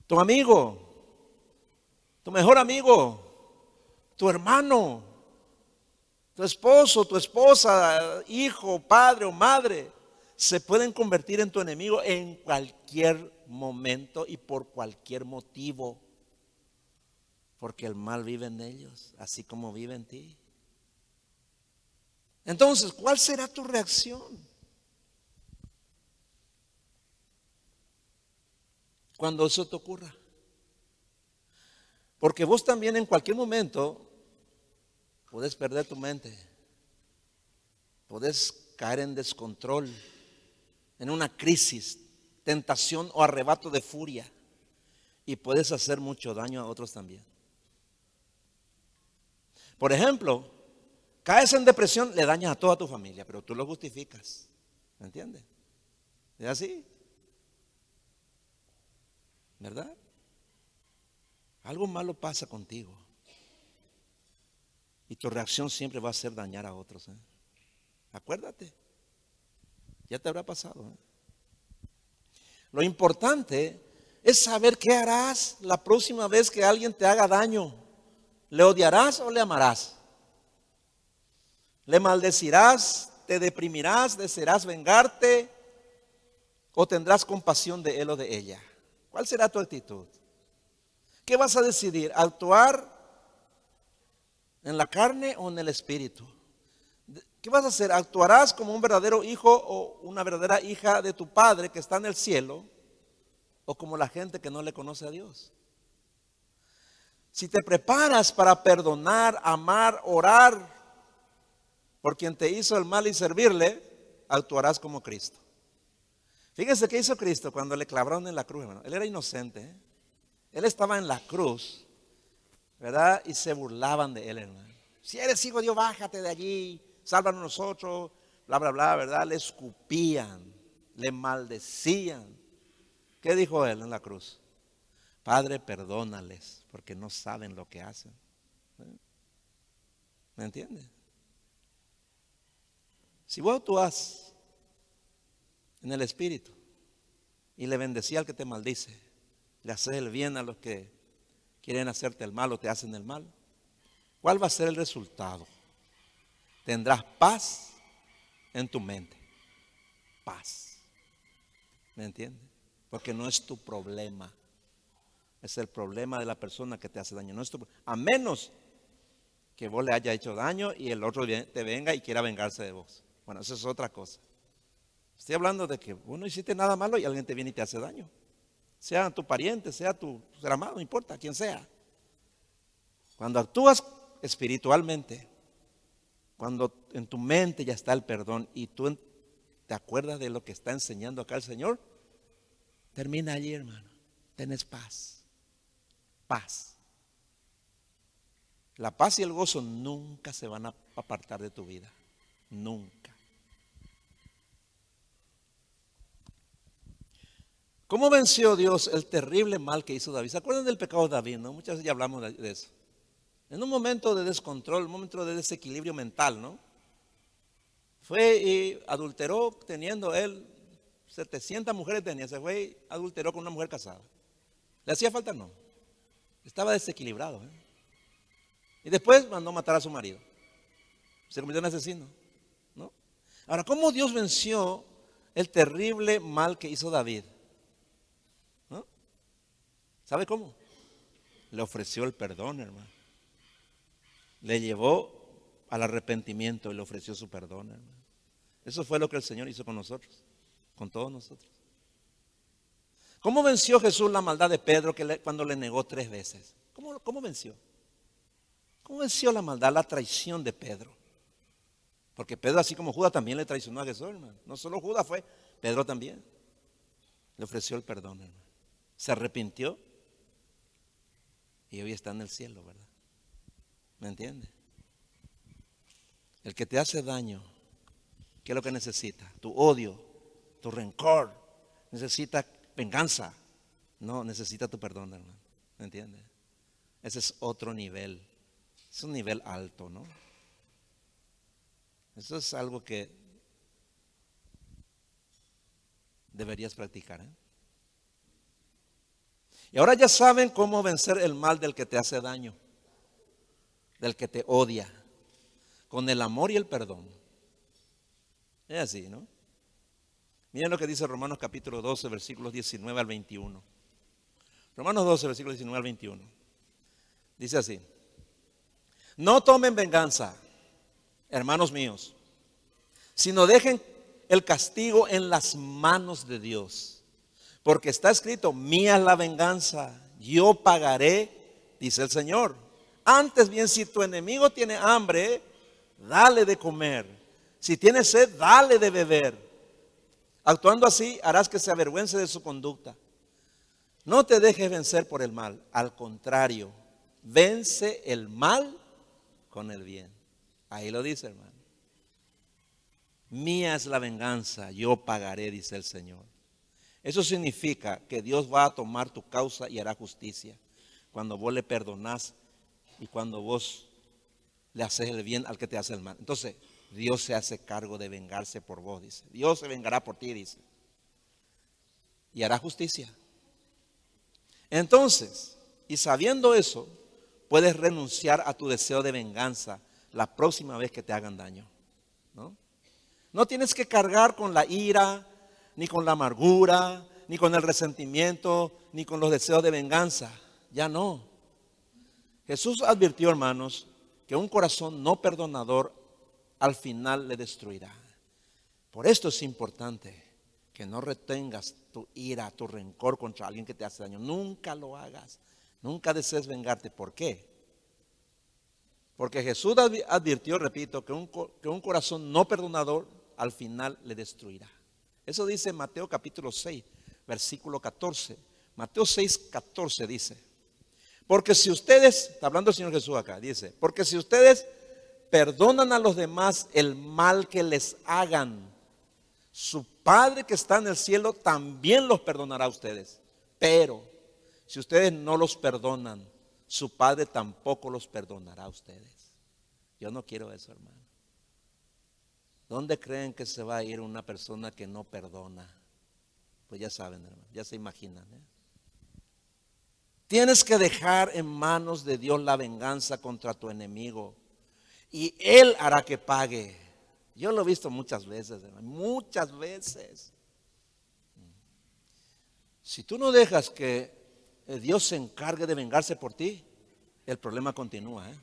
Tu amigo, tu mejor amigo, tu hermano, tu esposo, tu esposa, hijo, padre o madre, se pueden convertir en tu enemigo en cualquier momento y por cualquier motivo. Porque el mal vive en ellos, así como vive en ti. Entonces, ¿cuál será tu reacción? Cuando eso te ocurra. Porque vos también en cualquier momento puedes perder tu mente. Puedes caer en descontrol, en una crisis tentación o arrebato de furia y puedes hacer mucho daño a otros también. Por ejemplo, caes en depresión, le dañas a toda tu familia, pero tú lo justificas. ¿Me entiendes? ¿Es así? ¿Verdad? Algo malo pasa contigo. Y tu reacción siempre va a ser dañar a otros. ¿eh? Acuérdate. Ya te habrá pasado. ¿eh? Lo importante es saber qué harás la próxima vez que alguien te haga daño. ¿Le odiarás o le amarás? ¿Le maldecirás? ¿Te deprimirás? ¿Desearás vengarte? ¿O tendrás compasión de él o de ella? ¿Cuál será tu actitud? ¿Qué vas a decidir? ¿Actuar en la carne o en el espíritu? ¿Qué vas a hacer? ¿Actuarás como un verdadero hijo o una verdadera hija de tu Padre que está en el cielo? ¿O como la gente que no le conoce a Dios? Si te preparas para perdonar, amar, orar por quien te hizo el mal y servirle, actuarás como Cristo. Fíjense qué hizo Cristo cuando le clavaron en la cruz, hermano. Él era inocente. ¿eh? Él estaba en la cruz, ¿verdad? Y se burlaban de él, hermano. Si eres hijo de Dios, bájate de allí sálvanos nosotros, bla, bla, bla, ¿verdad? Le escupían, le maldecían. ¿Qué dijo él en la cruz? Padre, perdónales, porque no saben lo que hacen. ¿Me entiende? Si vos actúas en el Espíritu y le bendecís al que te maldice, le haces el bien a los que quieren hacerte el mal o te hacen el mal, ¿cuál va a ser el resultado? Tendrás paz en tu mente. Paz. ¿Me entiendes? Porque no es tu problema. Es el problema de la persona que te hace daño. No es tu, a menos que vos le haya hecho daño y el otro te venga y quiera vengarse de vos. Bueno, eso es otra cosa. Estoy hablando de que vos no hiciste nada malo y alguien te viene y te hace daño. Sea tu pariente, sea tu ser amado, no importa, quien sea. Cuando actúas espiritualmente, cuando en tu mente ya está el perdón y tú te acuerdas de lo que está enseñando acá el Señor, termina allí, hermano. Tenés paz. Paz. La paz y el gozo nunca se van a apartar de tu vida. Nunca. ¿Cómo venció Dios el terrible mal que hizo David? ¿Se acuerdan del pecado de David? No? Muchas veces ya hablamos de eso. En un momento de descontrol, un momento de desequilibrio mental, ¿no? Fue y adulteró teniendo él 700 mujeres tenía, se fue y adulteró con una mujer casada. ¿Le hacía falta? No. Estaba desequilibrado. ¿eh? Y después mandó matar a su marido. Se convirtió en asesino. ¿no? Ahora, ¿cómo Dios venció el terrible mal que hizo David? ¿No? ¿Sabe cómo? Le ofreció el perdón, hermano le llevó al arrepentimiento y le ofreció su perdón. Eso fue lo que el Señor hizo con nosotros, con todos nosotros. ¿Cómo venció Jesús la maldad de Pedro que cuando le negó tres veces? ¿Cómo, ¿Cómo venció? ¿Cómo venció la maldad, la traición de Pedro? Porque Pedro, así como Judas, también le traicionó a Jesús, hermano. No solo Judas fue, Pedro también. Le ofreció el perdón, hermano. Se arrepintió y hoy está en el cielo, ¿verdad? ¿Me entiende? El que te hace daño, ¿qué es lo que necesita? Tu odio, tu rencor, necesita venganza. No, necesita tu perdón, hermano. ¿Me entiende? Ese es otro nivel. Es un nivel alto, ¿no? Eso es algo que deberías practicar. ¿eh? Y ahora ya saben cómo vencer el mal del que te hace daño del que te odia, con el amor y el perdón. Es así, ¿no? Miren lo que dice Romanos capítulo 12, versículos 19 al 21. Romanos 12, versículos 19 al 21. Dice así, no tomen venganza, hermanos míos, sino dejen el castigo en las manos de Dios. Porque está escrito, mía es la venganza, yo pagaré, dice el Señor. Antes bien, si tu enemigo tiene hambre, dale de comer. Si tiene sed, dale de beber. Actuando así, harás que se avergüence de su conducta. No te dejes vencer por el mal. Al contrario, vence el mal con el bien. Ahí lo dice, hermano. Mía es la venganza, yo pagaré, dice el Señor. Eso significa que Dios va a tomar tu causa y hará justicia. Cuando vos le perdonás y cuando vos le haces el bien al que te hace el mal. Entonces, Dios se hace cargo de vengarse por vos, dice. Dios se vengará por ti, dice. Y hará justicia. Entonces, y sabiendo eso, puedes renunciar a tu deseo de venganza la próxima vez que te hagan daño. ¿no? no tienes que cargar con la ira, ni con la amargura, ni con el resentimiento, ni con los deseos de venganza. Ya no. Jesús advirtió, hermanos, que un corazón no perdonador al final le destruirá. Por esto es importante que no retengas tu ira, tu rencor contra alguien que te hace daño. Nunca lo hagas. Nunca desees vengarte. ¿Por qué? Porque Jesús advirtió, repito, que un, que un corazón no perdonador al final le destruirá. Eso dice Mateo capítulo 6, versículo 14. Mateo 6, 14 dice. Porque si ustedes, está hablando el Señor Jesús acá, dice, porque si ustedes perdonan a los demás el mal que les hagan, su Padre que está en el cielo también los perdonará a ustedes. Pero si ustedes no los perdonan, su Padre tampoco los perdonará a ustedes. Yo no quiero eso, hermano. ¿Dónde creen que se va a ir una persona que no perdona? Pues ya saben, hermano, ya se imaginan. ¿eh? Tienes que dejar en manos de Dios la venganza contra tu enemigo. Y Él hará que pague. Yo lo he visto muchas veces, muchas veces. Si tú no dejas que Dios se encargue de vengarse por ti, el problema continúa. ¿eh?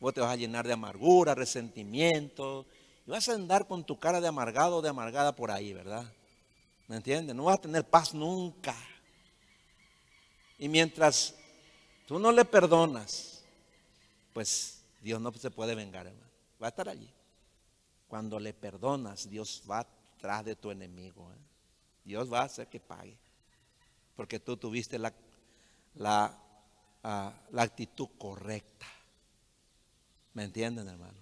Vos te vas a llenar de amargura, resentimiento, y vas a andar con tu cara de amargado o de amargada por ahí, ¿verdad? ¿Me entiendes? No vas a tener paz nunca. Y mientras tú no le perdonas, pues Dios no se puede vengar, hermano. Va a estar allí. Cuando le perdonas, Dios va atrás de tu enemigo. ¿eh? Dios va a hacer que pague. Porque tú tuviste la, la, ah, la actitud correcta. ¿Me entienden, hermano?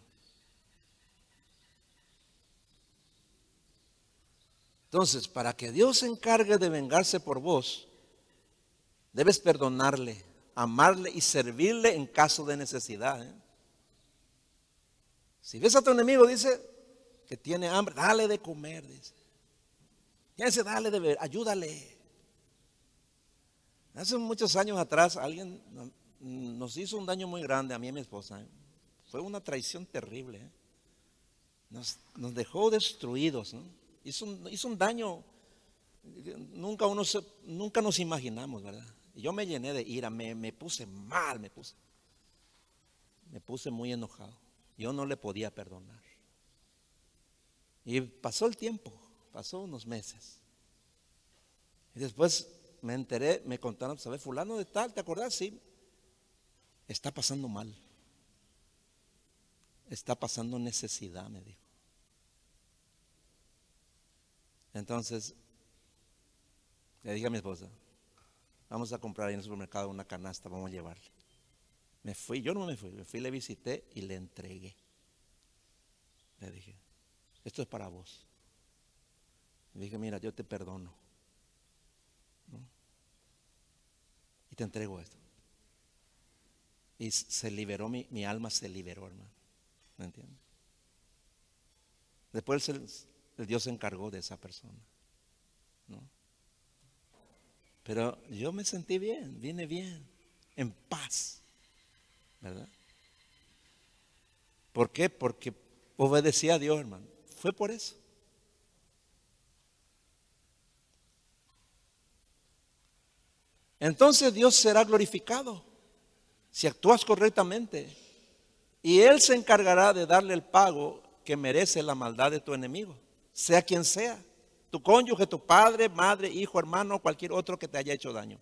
Entonces, para que Dios se encargue de vengarse por vos, debes perdonarle, amarle y servirle en caso de necesidad. ¿eh? Si ves a tu enemigo, dice que tiene hambre, dale de comer, dice. Dice, dale de beber, ayúdale. Hace muchos años atrás alguien nos hizo un daño muy grande a mí y a mi esposa. ¿eh? Fue una traición terrible. ¿eh? Nos, dejó destruidos. hizo, un, daño, nunca, uno nunca nos imaginamos, ¿verdad? Y yo me llené de ira, me, me puse mal, me puse. Me puse muy enojado. Yo no le podía perdonar. Y pasó el tiempo, pasó unos meses. Y después me enteré, me contaron, ¿sabes? Fulano de tal, ¿te acordás? Sí. Está pasando mal. Está pasando necesidad, me dijo. Entonces, le dije a mi esposa, vamos a comprar ahí en el supermercado una canasta, vamos a llevarle. Me fui, yo no me fui, me fui, le visité y le entregué. Le dije, esto es para vos. Le dije, mira, yo te perdono. Y te entrego esto. Y se liberó, mi, mi alma se liberó, hermano. ¿Me entiendes? Después el, Dios se encargó de esa persona. Pero yo me sentí bien, vine bien, en paz. ¿Verdad? ¿Por qué? Porque obedecía a Dios, hermano. Fue por eso. Entonces Dios será glorificado si actúas correctamente. Y Él se encargará de darle el pago que merece la maldad de tu enemigo sea quien sea, tu cónyuge, tu padre, madre, hijo, hermano, cualquier otro que te haya hecho daño.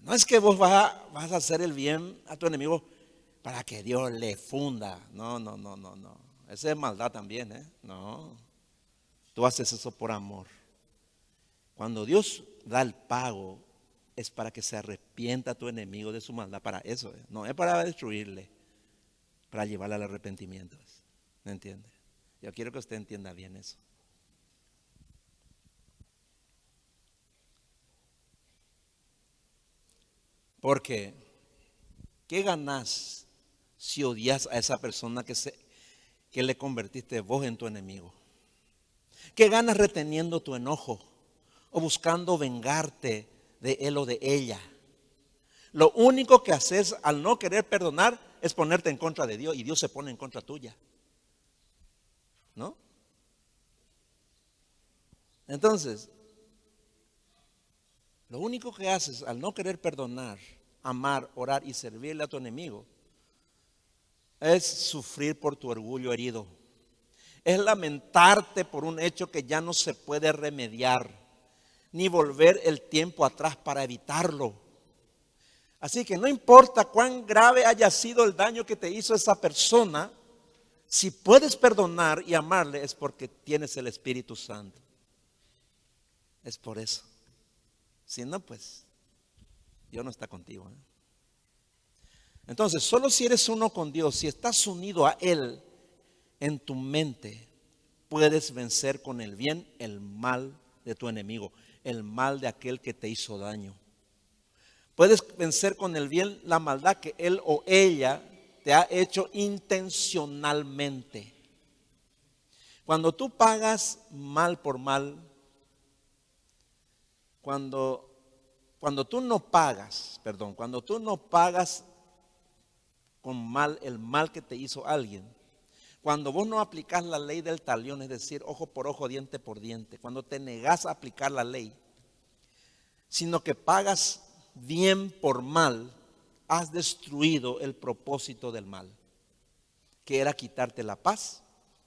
No es que vos vas a, hacer el bien a tu enemigo para que Dios le funda. No, no, no, no, no. Esa es maldad también, ¿eh? No. Tú haces eso por amor. Cuando Dios da el pago, es para que se arrepienta tu enemigo de su maldad. Para eso, ¿eh? no es para destruirle, para llevarle al arrepentimiento. ¿Me entiende? Yo quiero que usted entienda bien eso. Porque, ¿qué ganas si odias a esa persona que, se, que le convertiste vos en tu enemigo? ¿Qué ganas reteniendo tu enojo o buscando vengarte de él o de ella? Lo único que haces al no querer perdonar es ponerte en contra de Dios y Dios se pone en contra tuya. ¿No? Entonces, lo único que haces al no querer perdonar, amar, orar y servirle a tu enemigo es sufrir por tu orgullo herido. Es lamentarte por un hecho que ya no se puede remediar, ni volver el tiempo atrás para evitarlo. Así que no importa cuán grave haya sido el daño que te hizo esa persona, si puedes perdonar y amarle es porque tienes el Espíritu Santo. Es por eso. Si no, pues Dios no está contigo. ¿eh? Entonces, solo si eres uno con Dios, si estás unido a Él en tu mente, puedes vencer con el bien el mal de tu enemigo, el mal de aquel que te hizo daño. Puedes vencer con el bien la maldad que él o ella te ha hecho intencionalmente. Cuando tú pagas mal por mal, cuando, cuando tú no pagas, perdón, cuando tú no pagas con mal el mal que te hizo alguien, cuando vos no aplicas la ley del talión, es decir, ojo por ojo, diente por diente, cuando te negas a aplicar la ley, sino que pagas bien por mal, has destruido el propósito del mal, que era quitarte la paz,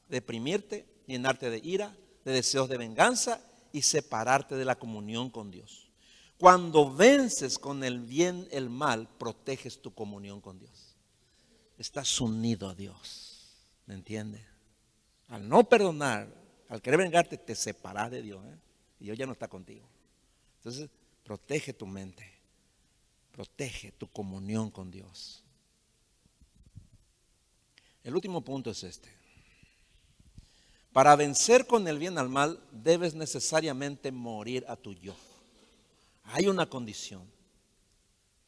deprimirte, llenarte de ira, de deseos de venganza y separarte de la comunión con Dios. Cuando vences con el bien el mal, proteges tu comunión con Dios. Estás unido a Dios. ¿Me entiendes? Al no perdonar, al querer vengarte, te separas de Dios. ¿eh? Y Dios ya no está contigo. Entonces, protege tu mente. Protege tu comunión con Dios. El último punto es este. Para vencer con el bien al mal, debes necesariamente morir a tu yo. Hay una condición,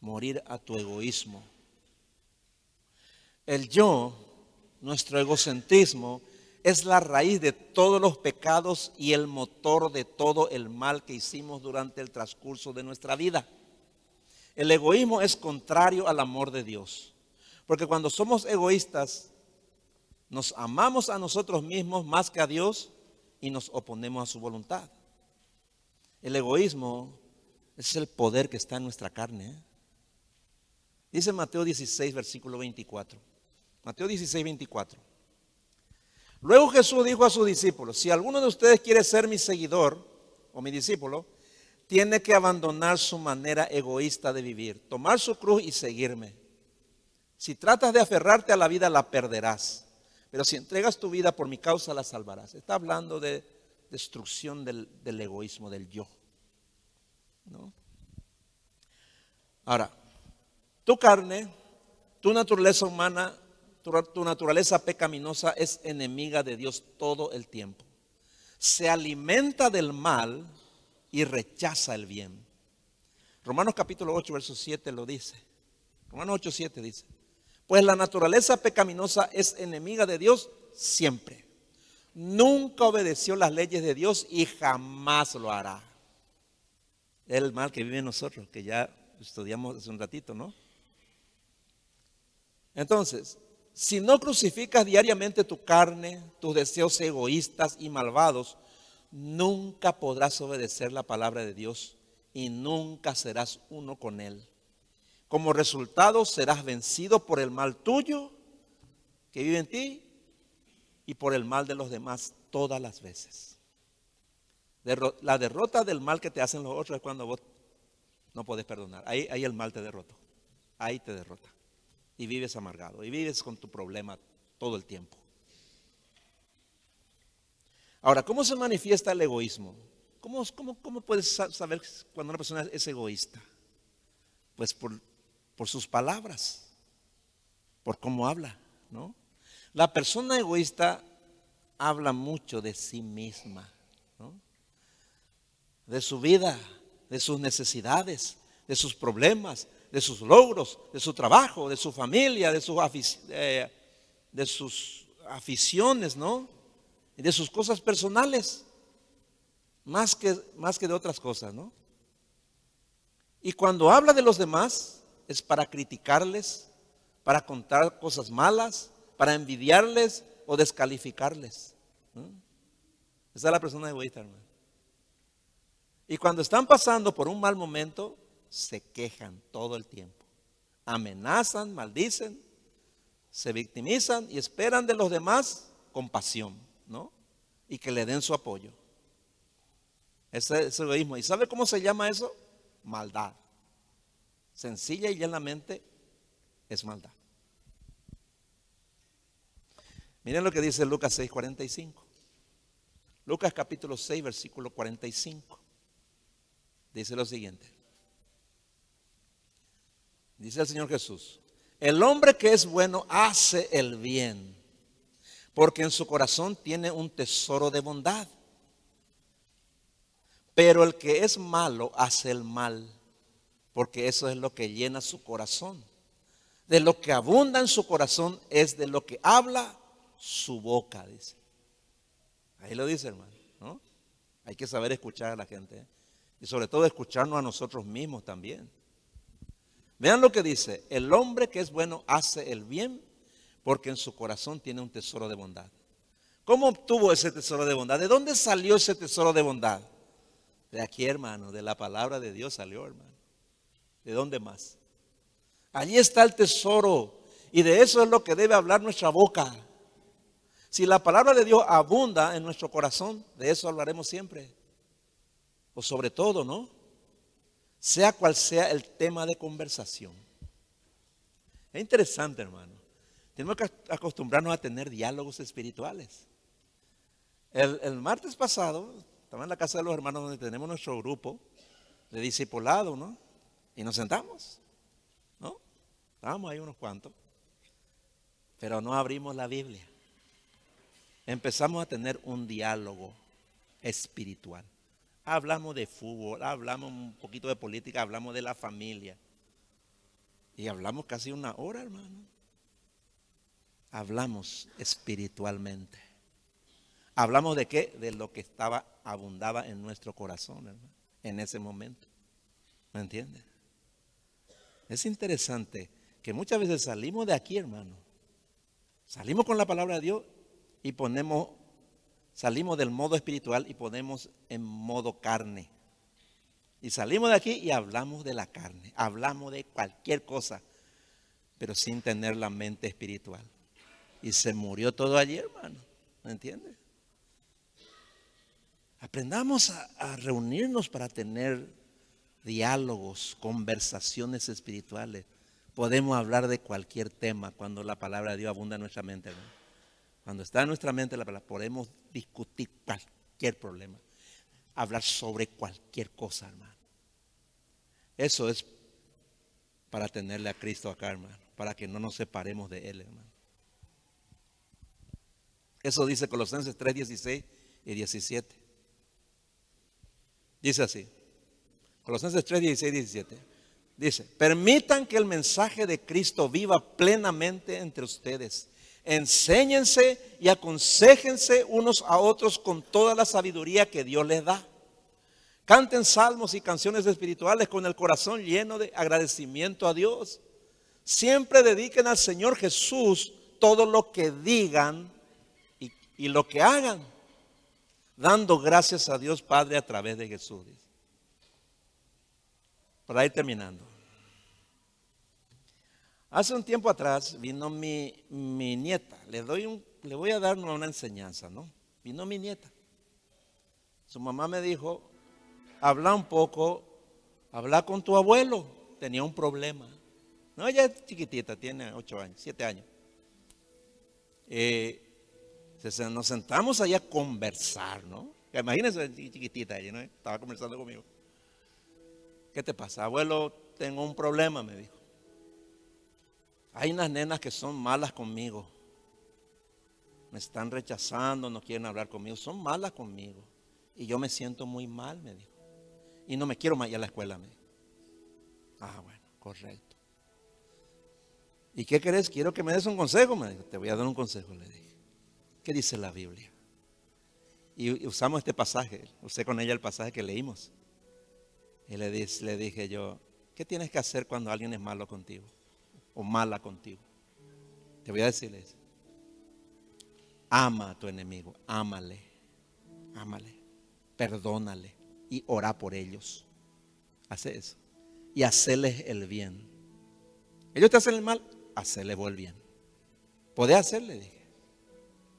morir a tu egoísmo. El yo, nuestro egocentrismo, es la raíz de todos los pecados y el motor de todo el mal que hicimos durante el transcurso de nuestra vida. El egoísmo es contrario al amor de Dios. Porque cuando somos egoístas, nos amamos a nosotros mismos más que a Dios y nos oponemos a su voluntad. El egoísmo es el poder que está en nuestra carne. ¿eh? Dice Mateo 16, versículo 24. Mateo 16, 24. Luego Jesús dijo a sus discípulos, si alguno de ustedes quiere ser mi seguidor o mi discípulo, tiene que abandonar su manera egoísta de vivir, tomar su cruz y seguirme. Si tratas de aferrarte a la vida, la perderás. Pero si entregas tu vida por mi causa, la salvarás. Está hablando de destrucción del, egoísmo, del yo. Ahora, tu carne, tu naturaleza humana, tu naturaleza pecaminosa es enemiga de Dios todo el tiempo. Se alimenta del mal y rechaza el bien. Romanos capítulo 8, verso 7 lo dice. Romanos 8, 7 dice. Pues la naturaleza pecaminosa es enemiga de Dios siempre. Nunca obedeció las leyes de Dios y jamás lo hará. El mal que vive en nosotros, que ya estudiamos hace un ratito, ¿no? Entonces, si no crucificas diariamente tu carne, tus deseos egoístas y malvados, nunca podrás obedecer la palabra de Dios y nunca serás uno con Él. Como resultado serás vencido por el mal tuyo que vive en ti y por el mal de los demás todas las veces. La derrota del mal que te hacen los otros es cuando vos no podés perdonar. Ahí, ahí el mal te derrota. Ahí te derrota. Y vives amargado. Y vives con tu problema todo el tiempo. Ahora, ¿cómo se manifiesta el egoísmo? ¿Cómo, cómo, puedes saber cuando una persona es egoísta? Pues por, por sus palabras, por cómo habla, ¿no? La persona egoísta habla mucho de sí misma, ¿no? de su vida, de sus necesidades, de sus problemas, de sus logros, de su trabajo, de su familia, de, sus, eh, de sus aficiones, ¿no? de sus cosas personales, más que, más que de otras cosas, ¿no? Y cuando habla de los demás, es para criticarles, para contar cosas malas, para envidiarles o descalificarles. Esa es la persona egoísta, hermano. Y cuando están pasando por un mal momento, se quejan todo el tiempo. Amenazan, maldicen, se victimizan y esperan de los demás compasión. ¿no? Y que le den su apoyo. Ese es egoísmo. ¿Y sabe cómo se llama eso? Maldad. Sencilla y llanamente es maldad. Miren lo que dice Lucas 6:45. Lucas capítulo 6, versículo 45. Dice lo siguiente. Dice el Señor Jesús, el hombre que es bueno hace el bien porque en su corazón tiene un tesoro de bondad. Pero el que es malo hace el mal, porque eso es lo que llena su corazón. De lo que abunda en su corazón es de lo que habla su boca, dice. Ahí lo dice, hermano. ¿no? Hay que saber escuchar a la gente. ¿eh? Y sobre todo escucharnos a nosotros mismos también. Vean lo que dice. El hombre que es bueno hace el bien porque en su corazón tiene un tesoro de bondad. ¿Cómo obtuvo ese tesoro de bondad? ¿De dónde salió ese tesoro de bondad? De aquí, hermano, de la palabra de Dios salió, hermano. ¿De dónde más? Allí está el tesoro. Y de eso es lo que debe hablar nuestra boca. Si la palabra de Dios abunda en nuestro corazón, de eso hablaremos siempre. O sobre todo, ¿no? Sea cual sea el tema de conversación. Es interesante, hermano. Tenemos que acostumbrarnos a tener diálogos espirituales. El, martes pasado, estaba en la casa de los hermanos donde tenemos nuestro grupo de discipulado, ¿no? Y nos sentamos, ¿no? Estábamos ahí unos cuantos, pero no abrimos la Biblia. Empezamos a tener un diálogo espiritual. Hablamos de fútbol, hablamos un poquito de política, hablamos de la familia. Y hablamos casi una hora, hermano hablamos espiritualmente. Hablamos de qué? De lo que estaba, abundaba en nuestro corazón, en ese momento. ¿Me entiende? Es interesante que muchas veces salimos de aquí, hermano. Salimos con la palabra de Dios y ponemos, salimos del modo espiritual y ponemos en modo carne. Y salimos de aquí y hablamos de la carne, hablamos de cualquier cosa, pero sin tener la mente espiritual. Y se murió todo allí, hermano. ¿Me entiende? Aprendamos a, reunirnos para tener diálogos, conversaciones espirituales. Podemos hablar de cualquier tema cuando la palabra de Dios abunda en nuestra mente. Cuando está en nuestra mente la palabra, podemos discutir cualquier problema. Hablar sobre cualquier cosa, hermano. Eso es para tenerle a Cristo acá, hermano. Para que no nos separemos de Él, hermano. Eso dice Colosenses 3, 16 y 17. Dice así. Colosenses 3, 16 y 17. Dice, permitan que el mensaje de Cristo viva plenamente entre ustedes. Enséñense y aconsejense unos a otros con toda la sabiduría que Dios les da. Canten salmos y canciones espirituales con el corazón lleno de agradecimiento a Dios. Siempre dediquen al Señor Jesús todo lo que digan y lo que hagan, dando gracias a Dios Padre a través de Jesús. Para ir terminando. Hace un tiempo atrás vino mi, nieta, le, doy le voy a dar una enseñanza, ¿no? Vino mi nieta. Su mamá me dijo, habla un poco, habla con tu abuelo, tenía un problema. No, ella es chiquitita, tiene ocho años, siete años. Eh, nos sentamos allá a conversar, ¿no? Imagínense, chiquitita, ella, ¿no? Estaba conversando conmigo. ¿Qué te pasa? Abuelo, tengo un problema, me dijo. Hay unas nenas que son malas conmigo. Me están rechazando, no quieren hablar conmigo. Son malas conmigo. Y yo me siento muy mal, me dijo. Y no me quiero más ir a la escuela, me dijo. Ah, bueno, correcto. ¿Y qué querés? Quiero que me des un consejo, me dijo. Te voy a dar un consejo, le dije. ¿Qué dice la Biblia? Y usamos este pasaje, usé con ella el pasaje que leímos. Y le, le dije yo, ¿qué tienes que hacer cuando alguien es malo contigo? O mala contigo. Te voy a decirle eso. Ama a tu enemigo, ámale, ámale, perdónale y ora por ellos. Hace eso. Y hacerles el bien. Ellos te hacen el mal, hacerle el bien. ¿Podés hacerle? Dije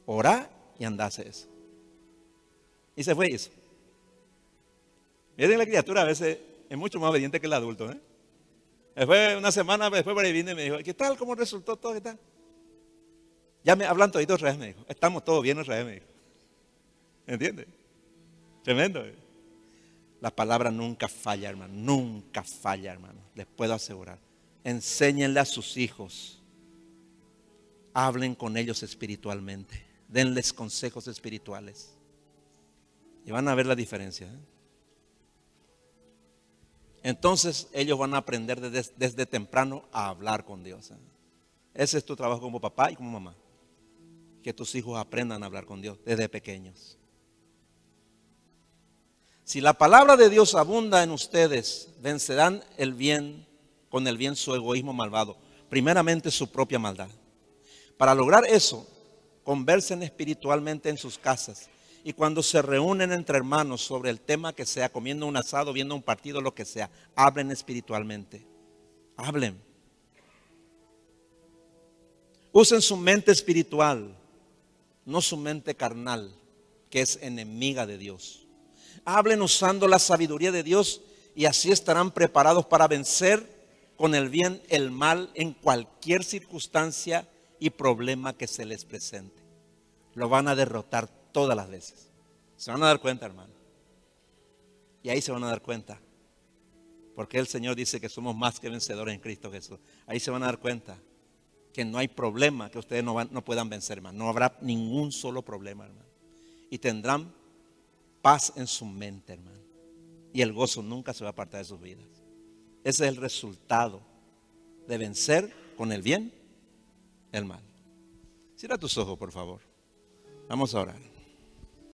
orar y andase eso. Y se fue eso. Miren, la criatura a veces es mucho más obediente que el adulto. ¿eh? Después, una semana después por ahí vine y me dijo, ¿qué tal? ¿Cómo resultó todo? ¿Qué tal? Ya me hablan toditos otra vez, me dijo. Estamos todos bien otra vez, me dijo. ¿Entiendes? Tremendo. ¿eh? La palabra nunca falla, hermano. Nunca falla, hermano. Les puedo asegurar. Enséñenle a sus hijos. Hablen con ellos espiritualmente denles consejos espirituales. Y van a ver la diferencia. ¿eh? Entonces ellos van a aprender desde, temprano a hablar con Dios. ¿eh? Ese es tu trabajo como papá y como mamá. Que tus hijos aprendan a hablar con Dios desde pequeños. Si la palabra de Dios abunda en ustedes, vencerán el bien con el bien su egoísmo malvado, primeramente su propia maldad. Para lograr eso, conversen espiritualmente en sus casas y cuando se reúnen entre hermanos sobre el tema que sea, comiendo un asado, viendo un partido, lo que sea, hablen espiritualmente. Hablen. Usen su mente espiritual, no su mente carnal, que es enemiga de Dios. Hablen usando la sabiduría de Dios y así estarán preparados para vencer con el bien el mal en cualquier circunstancia y problema que se les presente. Lo van a derrotar todas las veces. Se van a dar cuenta, hermano. Y ahí se van a dar cuenta. Porque el Señor dice que somos más que vencedores en Cristo Jesús. Ahí se van a dar cuenta que no hay problema que ustedes no, no puedan vencer, hermano. No habrá ningún solo problema, hermano. Y tendrán paz en su mente, hermano. Y el gozo nunca se va a apartar de sus vidas. Ese es el resultado de vencer con el bien el mal. Cierra tus ojos, por favor. Vamos a orar.